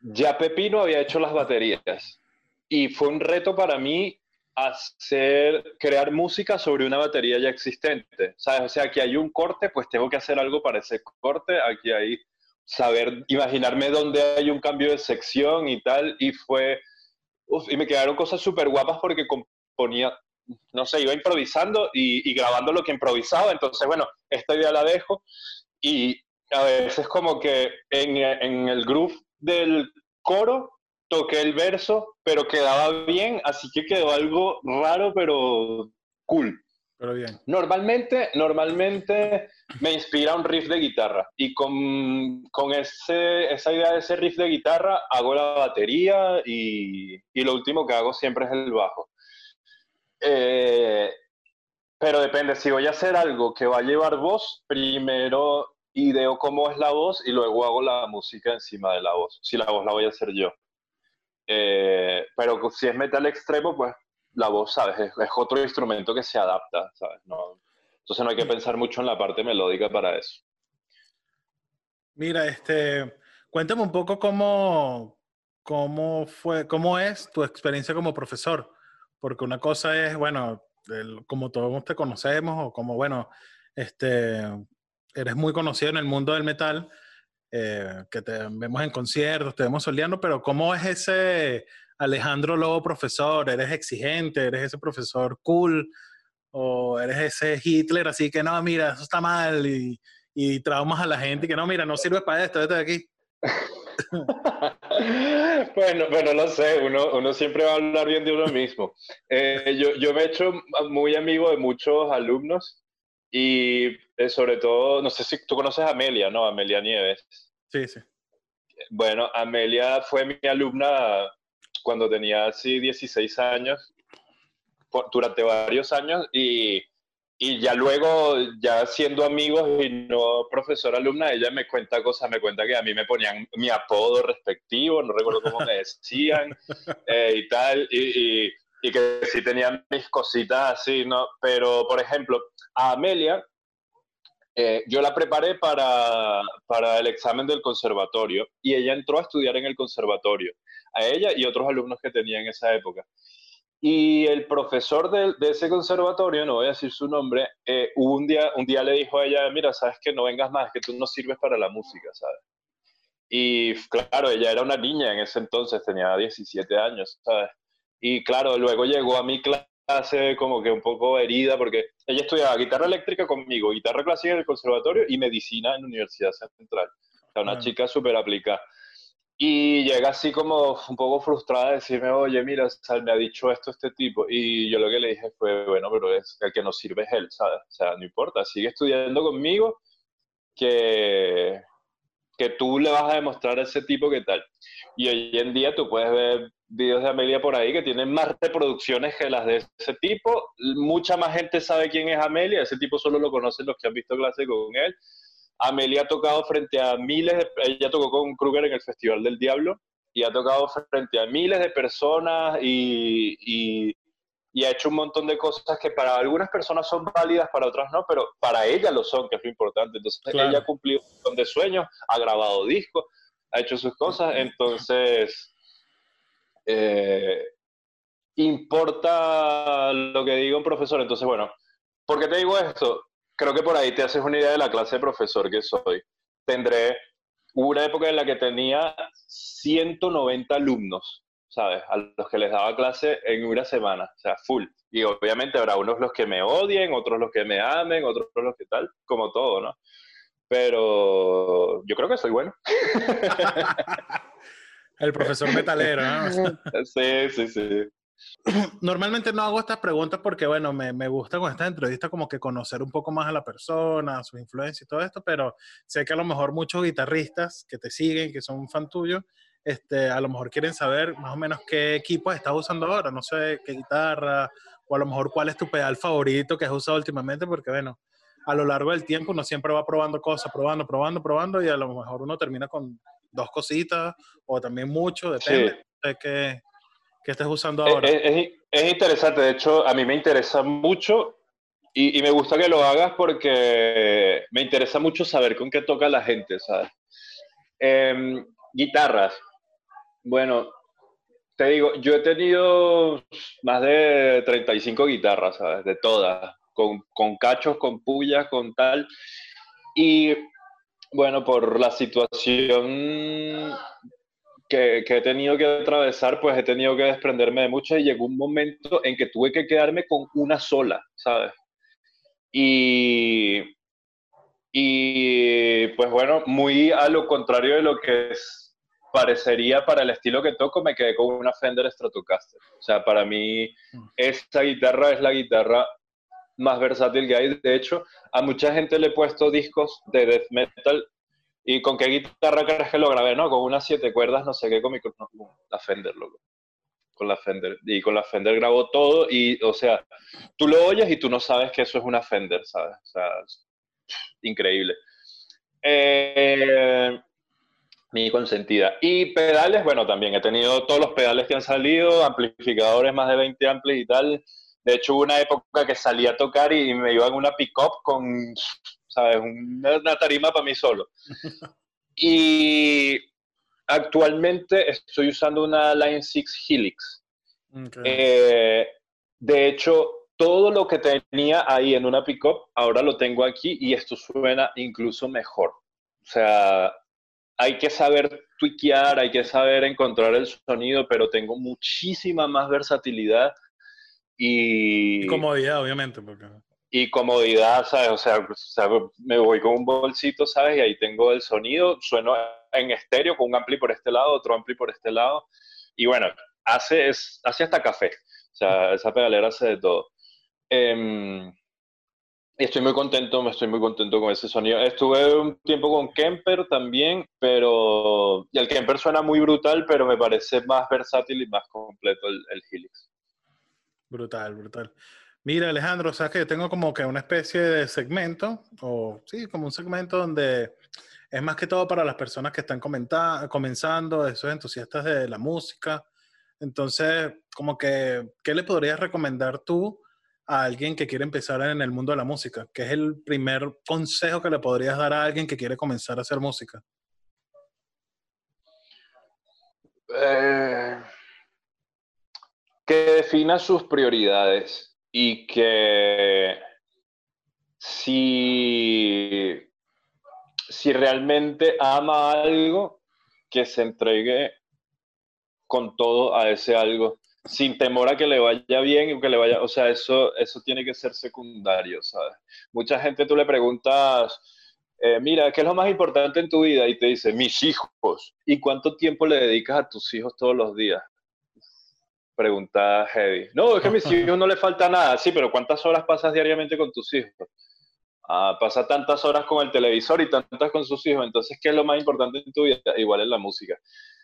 Speaker 2: ya Pepino había hecho las baterías y fue un reto para mí hacer, crear música sobre una batería ya existente, ¿sabes? O sea, que hay un corte, pues tengo que hacer algo para ese corte, aquí hay saber, imaginarme dónde hay un cambio de sección y tal, y fue, y me quedaron cosas súper guapas porque componía, no sé, iba improvisando y, grabando lo que improvisaba, entonces, bueno, esta idea la dejo, y a veces como que en, en el groove del coro toqué el verso, pero quedaba bien, así que quedó algo raro, pero cool.
Speaker 1: Bien.
Speaker 2: Normalmente, normalmente me inspira un riff de guitarra y con, con ese, esa idea de ese riff de guitarra hago la batería y, y lo último que hago siempre es el bajo. Eh, pero depende, si voy a hacer algo que va a llevar voz, primero ideo cómo es la voz y luego hago la música encima de la voz, si la voz la voy a hacer yo. Eh, pero si es metal extremo, pues la voz, ¿sabes? Es, otro instrumento que se adapta, ¿sabes? No, entonces no hay que pensar mucho en la parte melódica para eso.
Speaker 1: Mira, este, cuéntame un poco cómo, cómo fue, cómo es tu experiencia como profesor, porque una cosa es, bueno, como todos te conocemos o como, bueno, este, eres muy conocido en el mundo del metal, eh, que te vemos en conciertos, te vemos soleando, pero ¿cómo es ese Alejandro Lobo profesor? ¿Eres exigente? ¿Eres ese profesor cool? ¿O eres ese Hitler así que no, mira, eso está mal y, y traumas a la gente y que no, mira, no sirve para esto, vete de aquí?
Speaker 2: bueno, bueno, no sé, uno, uno, siempre va a hablar bien de uno mismo. Eh, yo, yo, me he hecho muy amigo de muchos alumnos y eh, sobre todo, no sé si tú conoces a Amelia, ¿no? Amelia Nieves.
Speaker 1: Sí, sí.
Speaker 2: Bueno, Amelia fue mi alumna cuando tenía así 16 años, durante varios años y y ya luego, ya siendo amigos y no profesora alumna, ella me cuenta cosas, me cuenta que a mí me ponían mi apodo respectivo, no recuerdo cómo me decían eh, y tal, y, y, que sí tenían mis cositas así, ¿no? Pero, por ejemplo, a Amelia, eh, yo la preparé para, para el examen del conservatorio y ella entró a estudiar en el conservatorio, a ella y otros alumnos que tenía en esa época. Y el profesor de, de, ese conservatorio, no voy a decir su nombre, eh, un, día, un día le dijo a ella, mira, sabes que no vengas más, que tú no sirves para la música, ¿sabes? Y claro, ella era una niña en ese entonces, tenía 17 años, ¿sabes? Y claro, luego llegó a mi clase como que un poco herida, porque ella estudiaba guitarra eléctrica conmigo, guitarra clásica en el conservatorio y medicina en la Universidad Central. O sea, una chica súper aplicada. Y llega así como un poco frustrada a decirme, oye, mira, me ha dicho esto este tipo. Y yo lo que le dije fue, bueno, pero es el que nos sirve es él, ¿sabes? O sea, no importa, sigue estudiando conmigo, que, que tú le vas a demostrar a ese tipo qué tal. Y hoy en día tú puedes ver videos de Amelia por ahí que tienen más reproducciones que las de ese tipo. Mucha más gente sabe quién es Amelia, ese tipo solo lo conocen los que han visto clase con él. Amelia ha tocado frente a miles de... Ella tocó con Kruger en el Festival del Diablo y ha tocado frente a miles de personas y, y, ha hecho un montón de cosas que para algunas personas son válidas, para otras no, pero para ella lo son, que es lo importante. Entonces ella ha cumplido un montón de sueños, ha grabado discos, ha hecho sus cosas, entonces... Eh, importa lo que diga un profesor. Entonces, bueno, ¿por qué te digo esto? Creo que por ahí te haces una idea de la clase de profesor que soy. Tendré una época en la que tenía 190 alumnos, ¿sabes? A los que les daba clase en una semana, o sea, full. Y obviamente habrá unos los que me odien, otros los que me amen, otros los que tal, como todo, ¿no? Pero yo creo que soy bueno.
Speaker 1: El profesor metalero, ¿no?
Speaker 2: sí, sí, sí.
Speaker 1: Normalmente no hago estas preguntas porque, bueno, me, me, gusta con esta entrevista como que conocer un poco más a la persona, su influencia y todo esto, pero sé que a lo mejor muchos guitarristas que te siguen, que son un fan tuyo, este, a lo mejor quieren saber más o menos qué equipo estás usando ahora, no sé qué guitarra, o a lo mejor cuál es tu pedal favorito que has usado últimamente, porque, bueno, a lo largo del tiempo uno siempre va probando cosas, probando, probando, probando, y a lo mejor uno termina con dos cositas, o también mucho, depende. De qué que estés usando ahora.
Speaker 2: Es, es, interesante, de hecho, a mí me interesa mucho y, y, me gusta que lo hagas porque me interesa mucho saber con qué toca la gente, ¿sabes? Eh, guitarras. Bueno, te digo, yo he tenido más de 35 guitarras, ¿sabes? De todas, con, con cachos, con pullas, con tal. Y bueno, por la situación que, he tenido que atravesar, pues he tenido que desprenderme de muchas y llegó un momento en que tuve que quedarme con una sola, ¿sabes? Y, y pues bueno, muy a lo contrario de lo que parecería para el estilo que toco, me quedé con una Fender Stratocaster. O sea, para mí esta guitarra es la guitarra más versátil que hay. De hecho, a mucha gente le he puesto discos de death metal ¿Y con qué guitarra crees que lo grabé? No, con unas siete cuerdas, no sé qué, con, mi, la Fender, loco. Con la Fender. Y con la Fender grabó todo y, o sea, tú lo oyes y tú no sabes que eso es una Fender, ¿sabes? O sea, increíble. Eh, mi consentida. Y pedales, bueno, también he tenido todos los pedales que han salido, amplificadores, más de 20 amplis y tal. De hecho, hubo una época que salí a tocar y me iba en una pick-up con ¿sabes? Una, tarima para mí solo. y actualmente estoy usando una Line 6 Helix. Eh, de hecho, todo lo que tenía ahí en una pickup, ahora lo tengo aquí y esto suena incluso mejor. O sea, hay que saber tweakear, hay que saber encontrar el sonido, pero tengo muchísima más versatilidad y...
Speaker 1: y comodidad, obviamente. Porque...
Speaker 2: Y comodidad, ¿sabes? O sea, me voy con un bolsito, ¿sabes? Y ahí tengo el sonido, sueno en estéreo con un ampli por este lado, otro ampli por este lado. Y bueno, hace, es, hace hasta café. O sea, esa pedalera hace de todo. Eh, y estoy muy contento, me estoy muy contento con ese sonido. Estuve un tiempo con Kemper también, pero y el Kemper suena muy brutal, pero me parece más versátil y más completo el, el Helix.
Speaker 1: Brutal, brutal. Mira, Alejandro, sabes que yo tengo como que una especie de segmento, o sí, como un segmento donde es más que todo para las personas que están comenzando, esos entusiastas de la música. Entonces, como que, ¿qué le podrías recomendar tú a alguien que quiere empezar en el mundo de la música? ¿Qué es el primer consejo que le podrías dar a alguien que quiere comenzar a hacer música?
Speaker 2: Eh, que defina sus prioridades y que si, si realmente ama algo, que se entregue con todo a ese algo sin temor a que le vaya bien o que le vaya, o sea, eso, eso tiene que ser secundario, ¿sabes? Mucha gente tú le preguntas, eh, mira, ¿qué es lo más importante en tu vida? Y te dice, mis hijos. ¿Y cuánto tiempo le dedicas a tus hijos todos los días? Pregunta Heavy. No, es que a mis hijos no le falta nada. Sí, pero ¿cuántas horas pasas diariamente con tus hijos? Ah, pasa tantas horas con el televisor y tantas con sus hijos. Entonces, ¿qué es lo más importante en tu vida? Igual es la música.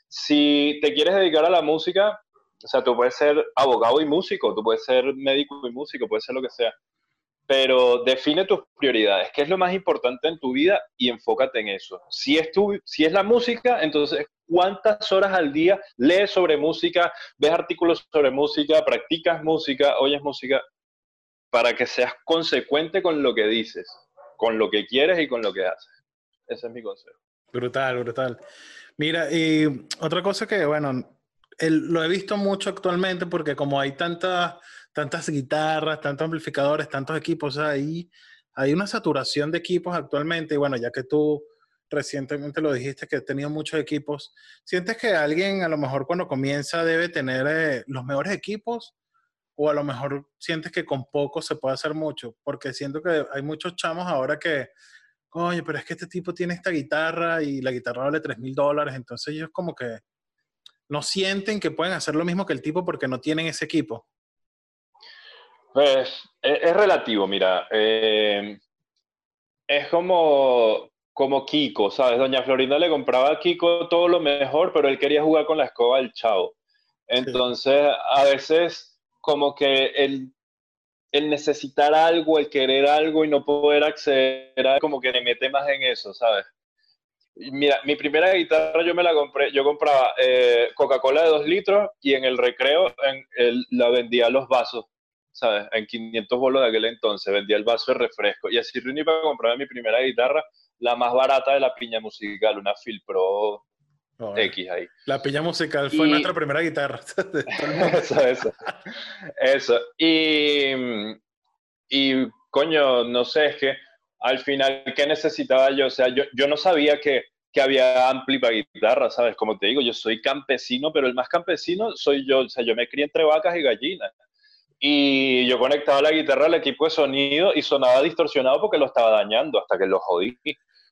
Speaker 2: Si te quieres dedicar a la música, o sea, tú puedes ser abogado y músico, tú puedes ser médico y músico, puedes ser lo que sea. Pero define tus prioridades, qué es lo más importante en tu vida y enfócate en eso. Si es, tu, si es la música, entonces, ¿cuántas horas al día lees sobre música, ves artículos sobre música, practicas música, oyes música? Para que seas consecuente con lo que dices, con lo que quieres y con lo que haces. Ese es mi consejo.
Speaker 1: Brutal, brutal. Mira, y otra cosa que, bueno, lo he visto mucho actualmente porque como hay tantas, tantas guitarras, tantos amplificadores, tantos equipos ahí, hay una saturación de equipos actualmente y bueno, ya que tú recientemente lo dijiste que he tenido muchos equipos, ¿sientes que alguien a lo mejor cuando comienza debe tener eh, los mejores equipos? O a lo mejor sientes que con poco se puede hacer mucho, porque siento que hay muchos chamos ahora que, oye, pero es que este tipo tiene esta guitarra y la guitarra vale 3 mil dólares, entonces ellos como que no sienten que pueden hacer lo mismo que el tipo porque no tienen ese equipo?
Speaker 2: Pues es, relativo, mira. Eh, es como, como Kiko, ¿sabes? Doña Florinda le compraba a Kiko todo lo mejor, pero él quería jugar con la escoba del chavo. Entonces, a veces, como que el, el, necesitar algo, el querer algo y no poder acceder a como que le mete más en eso, ¿sabes? Mira, mi primera guitarra yo me la compré, yo compraba eh, Coca-Cola de 2 litros y en el recreo en la vendía los vasos, ¿sabes? En 500 bolos de aquel entonces, vendía el vaso de refresco. Y así reuní para comprar mi primera guitarra, la más barata de la piña musical, una Phil Pro X ahí.
Speaker 1: La piña musical fue nuestra primera guitarra.
Speaker 2: eso, eso. Eso. Y, y, coño, no sé, es que al final, ¿qué necesitaba yo? O sea, yo, yo no sabía que, que había ampli para guitarra, ¿sabes? Como te digo, yo soy campesino, pero el más campesino soy yo. O sea, yo me crié entre vacas y gallinas. Y yo conectaba la guitarra al equipo de sonido y sonaba distorsionado porque lo estaba dañando hasta que lo jodí.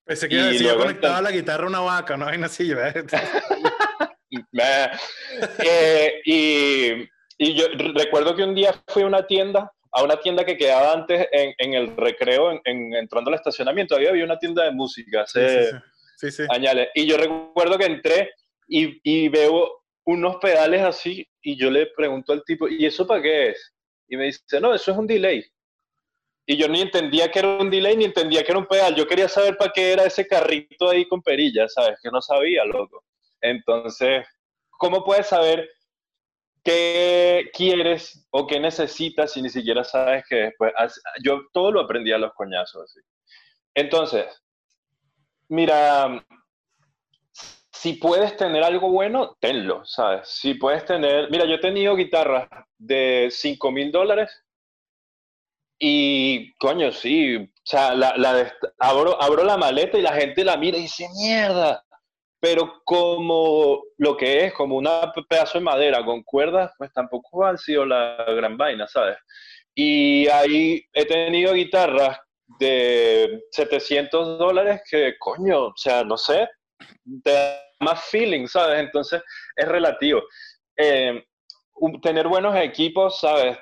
Speaker 1: Pensé que y yo conectaba la guitarra a una vaca, no hay así,
Speaker 2: eh, y, y yo recuerdo que un día fui a una tienda a una tienda que quedaba antes en, en el recreo, en, entrando al estacionamiento. Ahí había una tienda de música hace sí, sí, añales. Y yo recuerdo que entré y, y, veo unos pedales así y yo le pregunto al tipo, ¿y eso para qué es? Y me dice, no, eso es un delay. Y yo ni entendía que era un delay ni entendía que era un pedal. Yo quería saber para qué era ese carrito ahí con perillas, ¿sabes? Que no sabía, loco. Entonces, ¿cómo puedes saber qué quieres o qué necesitas si ni siquiera sabes que después... Yo todo lo aprendí a los coñazos. Entonces, mira, si puedes tener algo bueno, tenlo, ¿sabes? Si puedes tener, mira, yo he tenido guitarras de 5 mil dólares y, coño, sí, o sea, la, abro, abro la maleta y la gente la mira y dice, mierda, pero como lo que es, como un pedazo de madera con cuerdas, pues tampoco ha sido la gran vaina, ¿sabes? Y ahí he tenido guitarras de 700 dólares que, coño, o sea, no sé, más feeling, ¿sabes? Entonces es relativo. Eh, tener buenos equipos, ¿sabes?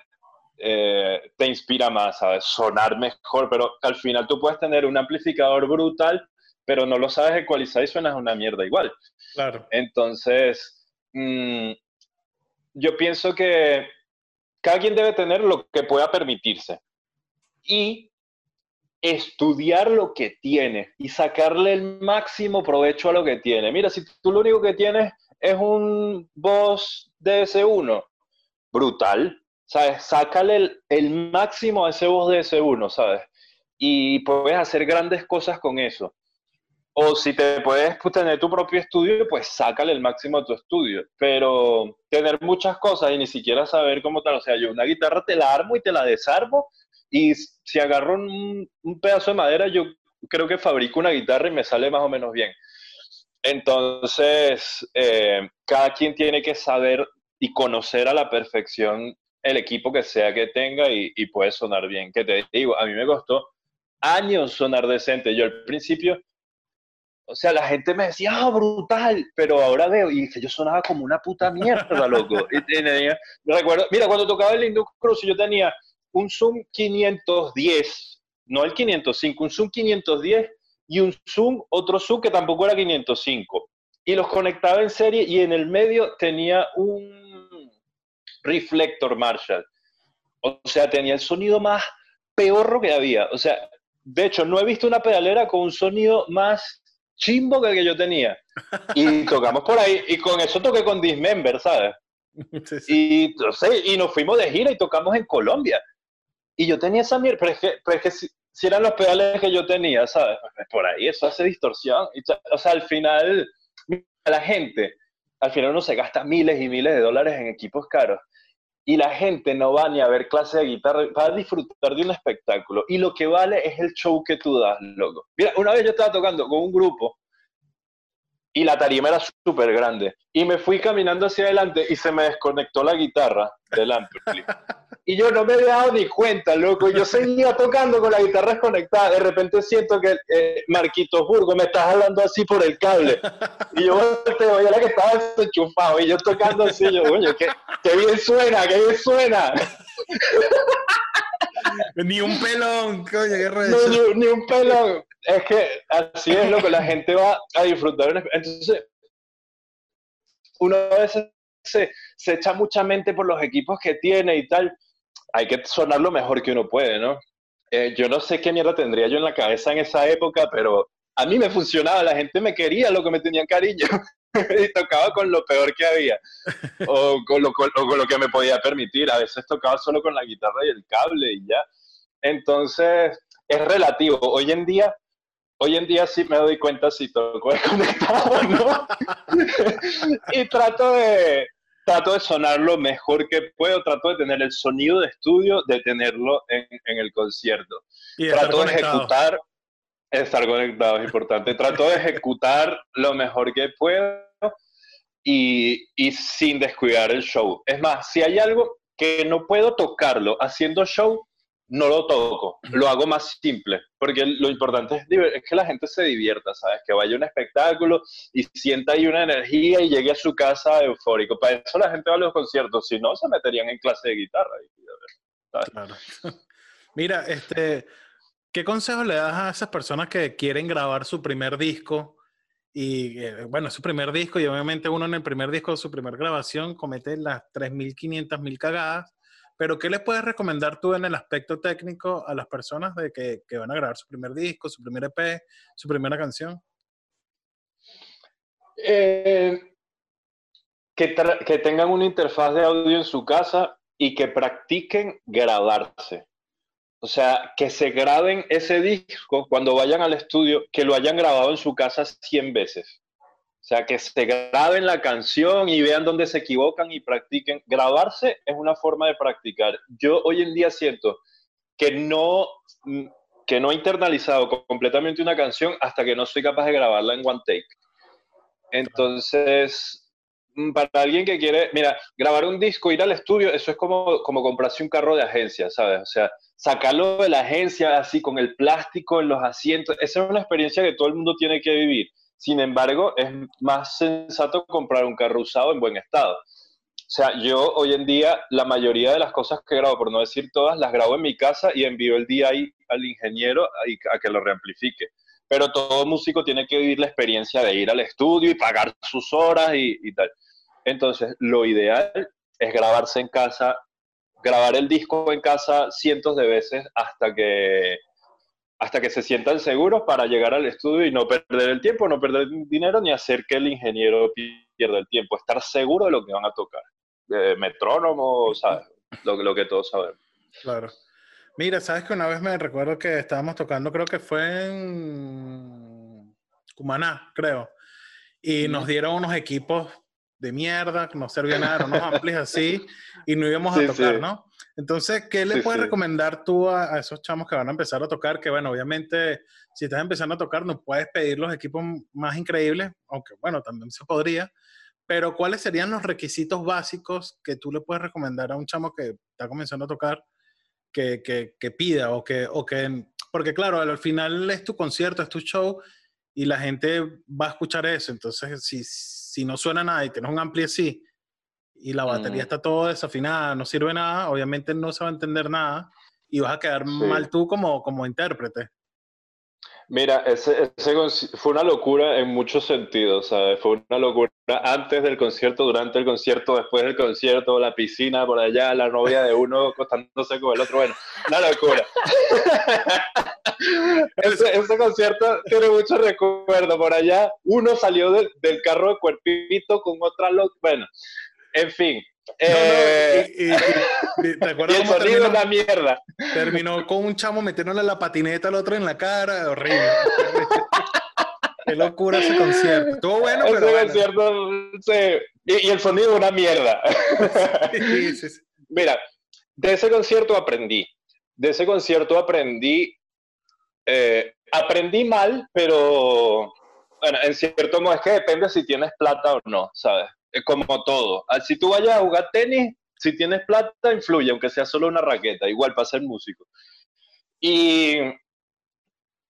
Speaker 2: Eh, te inspira más, ¿sabes? Sonar mejor, pero al final tú puedes tener un amplificador brutal, pero no lo sabes ecualizar y suenas una mierda igual.
Speaker 1: Claro.
Speaker 2: Entonces, mm, yo pienso que cada quien debe tener lo que pueda permitirse y estudiar lo que tiene y sacarle el máximo provecho a lo que tiene. Mira, si tú lo único que tienes es un Boss DS1, brutal, ¿sabes? Sácale el, máximo a ese Boss DS1, ¿sabes? Y puedes hacer grandes cosas con eso. O si te puedes tener tu propio estudio, pues sácale el máximo a tu estudio. Pero tener muchas cosas y ni siquiera saber cómo tal. O sea, yo una guitarra te la armo y te la desarmo. Y si agarro un, pedazo de madera, yo creo que fabrico una guitarra y me sale más o menos bien. Entonces, eh, cada quien tiene que saber y conocer a la perfección el equipo que sea que tenga y, y puede sonar bien. Que te digo, a mí me costó años sonar decente. Yo al principio o sea, la gente me decía, ah, brutal, pero ahora veo, y dije, yo sonaba como una puta mierda, loco. y tenía, recuerdo, mira, cuando tocaba el Indus Cruz, yo tenía un Zoom 510, no el 505, un Zoom 510 y un Zoom, otro Zoom que tampoco era 505. Y los conectaba en serie y en el medio tenía un reflector Marshall. O sea, tenía el sonido más peorro que había. O sea, de hecho, no he visto una pedalera con un sonido más chimbo que el que yo tenía. Y tocamos por ahí, y con eso toqué con Dismember, ¿sabes? Y, no sé, y nos fuimos de gira y tocamos en Colombia. Y yo tenía esa mierda, pero es que, pero es que si, eran los pedales que yo tenía, ¿sabes? Por ahí eso hace distorsión. o sea, al final, la gente, al final uno se gasta miles y miles de dólares en equipos caros y la gente no va ni a ver clase de guitarra, va a disfrutar de un espectáculo. Y lo que vale es el show que tú das, loco. Mira, una vez yo estaba tocando con un grupo y la tarima era súper grande. Y me fui caminando hacia adelante y se me desconectó la guitarra del. Y yo no me había dado ni cuenta, loco. Yo seguía tocando con la guitarra desconectada. De repente siento que eh, Marquitos Burgo me está jalando así por el cable. Y yo volteo, y era que estaba enchufado. Y yo tocando así, yo, oye, qué, bien suena, qué bien suena.
Speaker 1: ni un pelón, coño, qué
Speaker 2: no, ni, ni, un pelón. Es que así es lo que la gente va a disfrutar. Entonces, uno a veces se, se echa mucha mente por los equipos que tiene y tal hay que sonar lo mejor que uno puede, ¿no? Eh, yo no sé qué mierda tendría yo en la cabeza en esa época, pero a mí me funcionaba, la gente me quería, lo que me tenían cariño, y tocaba con lo peor que había, o con lo, con lo que me podía permitir. A veces tocaba solo con la guitarra y el cable y ya. Entonces, es relativo. Hoy en día, hoy en día sí me doy cuenta si toco desconectado o no. y trato de, trato de sonar lo mejor que puedo, trato de tener el sonido de estudio, de tenerlo en, el concierto.
Speaker 1: Y
Speaker 2: trato de ejecutar, estar conectado es importante, trato de ejecutar lo mejor que puedo y, y sin descuidar el show. Es más, si hay algo que no puedo tocarlo haciendo show, no lo toco, lo hago más simple, porque lo importante es, que la gente se divierta, ¿sabes? Que vaya a un espectáculo y sienta ahí una energía y llegue a su casa eufórico. Para eso la gente va a los conciertos, si no, se meterían en clase de guitarra.
Speaker 1: Claro. Mira, este, ¿qué consejo le das a esas personas que quieren grabar su primer disco? Y eh, bueno, su primer disco, y obviamente uno en el primer disco, su primera grabación, comete las 3.500, mil cagadas pero, ¿qué les puedes recomendar tú en el aspecto técnico a las personas de que, que van a grabar su primer disco, su primer EP, su primera canción?
Speaker 2: Eh, que, que tengan una interfaz de audio en su casa y que practiquen grabarse. O sea, que se graben ese disco cuando vayan al estudio, que lo hayan grabado en su casa 100 veces. Sea, que se graben la canción y vean dónde se equivocan y practiquen. Grabarse es una forma de practicar. Yo hoy en día siento que no, que no he internalizado completamente una canción hasta que no soy capaz de grabarla en one take. Entonces, mm, para alguien que quiere, mira, grabar un disco, ir al estudio, eso es como, como comprarse un carro de agencia, ¿sabes? O sea, sacarlo de la agencia así con el plástico en los asientos, esa es una experiencia que todo el mundo tiene que vivir. Sin embargo, es más sensato comprar un carro usado en buen estado. O sea, yo hoy en día la mayoría de las cosas que grabo, por no decir todas, las grabo en mi casa y envío el día ahí al ingeniero a, que lo reamplifique. Pero todo músico tiene que vivir la experiencia de ir al estudio y pagar sus horas y, y tal. Entonces, lo ideal es grabarse en casa, grabar el disco en casa cientos de veces hasta que hasta que se sientan seguros para llegar al estudio y no perder el tiempo, no perder dinero ni hacer que el ingeniero pierda el tiempo, estar seguro de lo que van a tocar. Eh, metrónomo, ¿sabes? Lo, lo que todos sabemos.
Speaker 1: Claro. Mira, sabes que una vez me recuerdo que estábamos tocando, creo que fue en Cumaná, creo, y nos dieron unos equipos de mierda, que no servían nada, unos amplis así, y no íbamos a tocar, ¿no? Entonces, ¿qué le puedes recomendar tú a, esos chamos que van a empezar a tocar? Que bueno, obviamente, si estás empezando a tocar, no puedes pedir los equipos más increíbles, aunque bueno, también se podría, pero ¿cuáles serían los requisitos básicos que tú le puedes recomendar a un chamo que está comenzando a tocar que, que, que pida o que, o que, porque claro, al final es tu concierto, es tu show y la gente va a escuchar eso, entonces si, si no suena nada y tienes un ampli así, y la batería está todo desafinada, no sirve nada, obviamente no se va a entender nada y vas a quedar mal tú como, como intérprete.
Speaker 2: Mira, ese, fue una locura en muchos sentidos, ¿sabes? Fue una locura antes del concierto, durante el concierto, después del concierto, la piscina por allá, la novia de uno acostándose con el otro, bueno, una locura. ese, concierto tiene mucho recuerdo por allá. Uno salió del carro de cuerpito con otra loca, bueno, en fin. Eh, y, ¿te acuerdas el sonido la mierda.
Speaker 1: Terminó con un chamo metiéndole la patineta al otro en la cara, horrible. Qué locura ese concierto. Estuvo bueno, pero. Ese concierto,
Speaker 2: sí. y, el sonido una mierda. Sí, sí, sí. Mira, de ese concierto aprendí. De ese concierto aprendí. Eh, aprendí mal, pero. Bueno, en cierto modo es que depende si tienes plata o no, ¿sabes? Como todo. Ah, si tú vayas a jugar tenis, si tienes plata, influye, aunque sea solo una raqueta, igual para ser músico. Y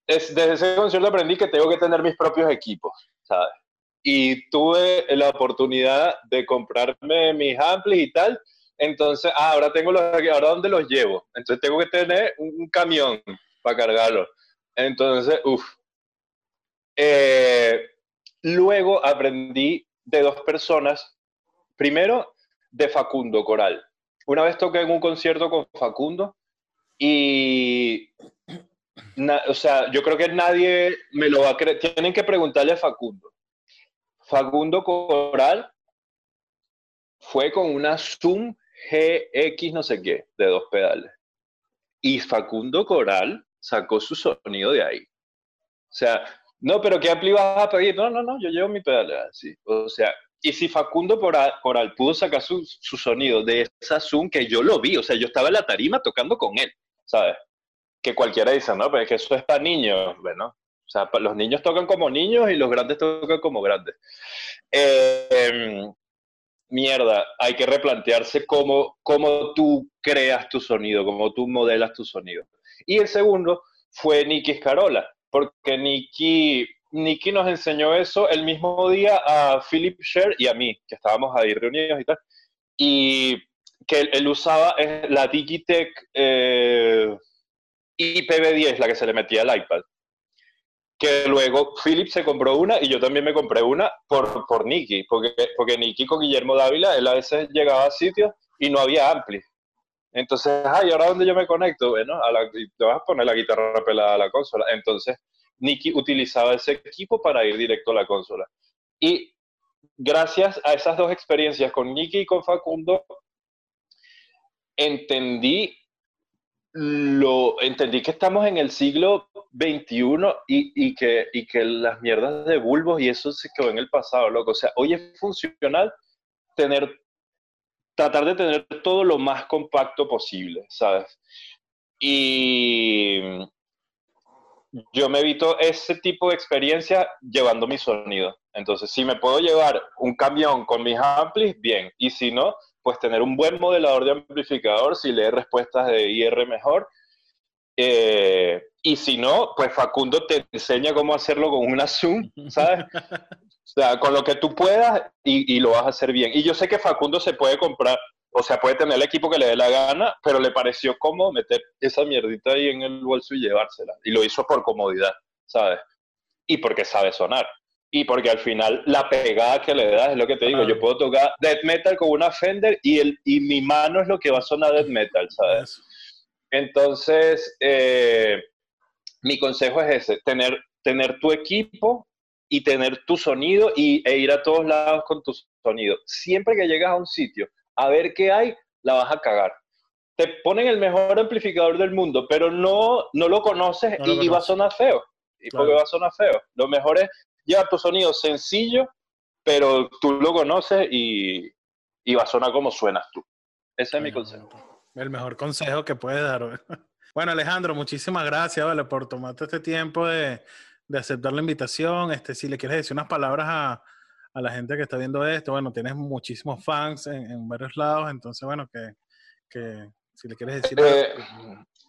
Speaker 2: desde ese concierto aprendí que tengo que tener mis propios equipos, ¿sabes? Y tuve la oportunidad de comprarme mis amplis y tal. Entonces, ah, ahora tengo los ahora dónde los llevo. Entonces tengo que tener un, camión para cargarlo. Entonces, uff. Eh, luego aprendí de dos personas. Primero, de Facundo Coral. Una vez toqué en un concierto con Facundo y, o sea, yo creo que nadie me lo va a creer. Tienen que preguntarle a Facundo. Facundo Coral fue con una Zoom GX no sé qué, de dos pedales. Y Facundo Coral sacó su sonido de ahí. O sea, no, pero ¿qué ampli vas a pedir? No, no, no, yo llevo mi pedal así. O sea, y si Facundo Coral pudo sacar su, su, sonido de esa Zoom, que yo lo vi, o sea, yo estaba en la tarima tocando con él, ¿sabes? Que cualquiera dice, no, pero es que eso es para niños, bueno, o sea, los niños tocan como niños y los grandes tocan como grandes. Eh, mierda, hay que replantearse cómo, cómo tú creas tu sonido, cómo tú modelas tu sonido. Y el segundo fue Nicky Scarola porque Nicky, Nicky nos enseñó eso el mismo día a Philip Sher y a mí, que estábamos ahí reunidos y tal, y que él, usaba la Digitech eh, IPv10, la que se le metía al iPad. Que luego Philip se compró una y yo también me compré una por, por Nicky, porque, porque Nicky con Guillermo Dávila, él a veces llegaba a sitios y no había ampli. Entonces, ay, ¿ahora dónde yo me conecto? Bueno, a la, te vas a poner la guitarra pelada a la consola. Entonces, Nicky utilizaba ese equipo para ir directo a la consola. Y gracias a esas dos experiencias con Nicky y con Facundo, entendí lo entendí que estamos en el siglo XXI y, que, y que las mierdas de bulbos y eso se quedó en el pasado, loco. O sea, hoy es funcional tener, tratar de tener todo lo más compacto posible, ¿sabes? Y yo me evito ese tipo de experiencia llevando mi sonido. Entonces, si me puedo llevar un camión con mis amplis, bien. Y si no, pues tener un buen modelador de amplificador, si lee respuestas de IR mejor. Eh, y si no, pues Facundo te enseña cómo hacerlo con una Zoom, ¿sabes? o sea, con lo que tú puedas y, lo vas a hacer bien. Y yo sé que Facundo se puede comprar, o sea, puede tener el equipo que le dé la gana, pero le pareció cómodo meter esa mierdita ahí en el bolso y llevársela. Y lo hizo por comodidad, ¿sabes? Y porque sabe sonar y porque al final la pegada que le das es lo que te digo, yo puedo tocar death metal con una Fender y, el, y mi mano es lo que va a sonar death metal, ¿sabes? Entonces, eh, mi consejo es ese, tener, tener tu equipo y tener tu sonido y, e ir a todos lados con tu sonido. Siempre que llegas a un sitio a ver qué hay, la vas a cagar. Te ponen el mejor amplificador del mundo, pero no, no lo conoces y, va a sonar feo. Y porque va a sonar feo. Lo mejor es lleva tu sonido sencillo, pero tú lo conoces y, y va a sonar como suenas tú. Ese es mi consejo.
Speaker 1: El mejor consejo que puedes dar. Bueno, Alejandro, muchísimas gracias, ¿vale? Por tomarte este tiempo de, de aceptar la invitación. Este, si le quieres decir unas palabras a, a, la gente que está viendo esto, bueno, tienes muchísimos fans en, en varios lados, entonces, bueno, que, que si le quieres decir...
Speaker 2: Eh,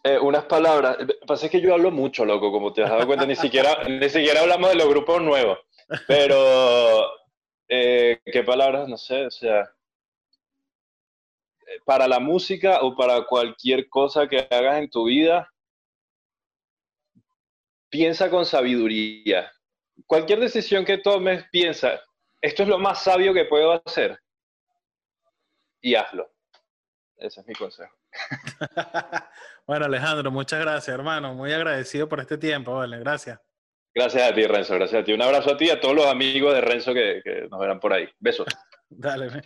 Speaker 2: eh, unas palabras. Pasa que yo hablo mucho, loco, como te has dado cuenta. Ni siquiera, ni siquiera hablamos de los grupos nuevos. Pero, eh, ¿qué palabras? No sé, o sea. Para la música o para cualquier cosa que hagas en tu vida, piensa con sabiduría. Cualquier decisión que tomes, piensa, esto es lo más sabio que puedo hacer. Y hazlo. Ese es mi consejo.
Speaker 1: bueno, Alejandro, muchas gracias, hermano. Muy agradecido por este tiempo, vale. Gracias.
Speaker 2: Gracias a ti, Renzo. Gracias a ti. Un abrazo a ti y a todos los amigos de Renzo que, que nos verán por ahí. Besos. Dale.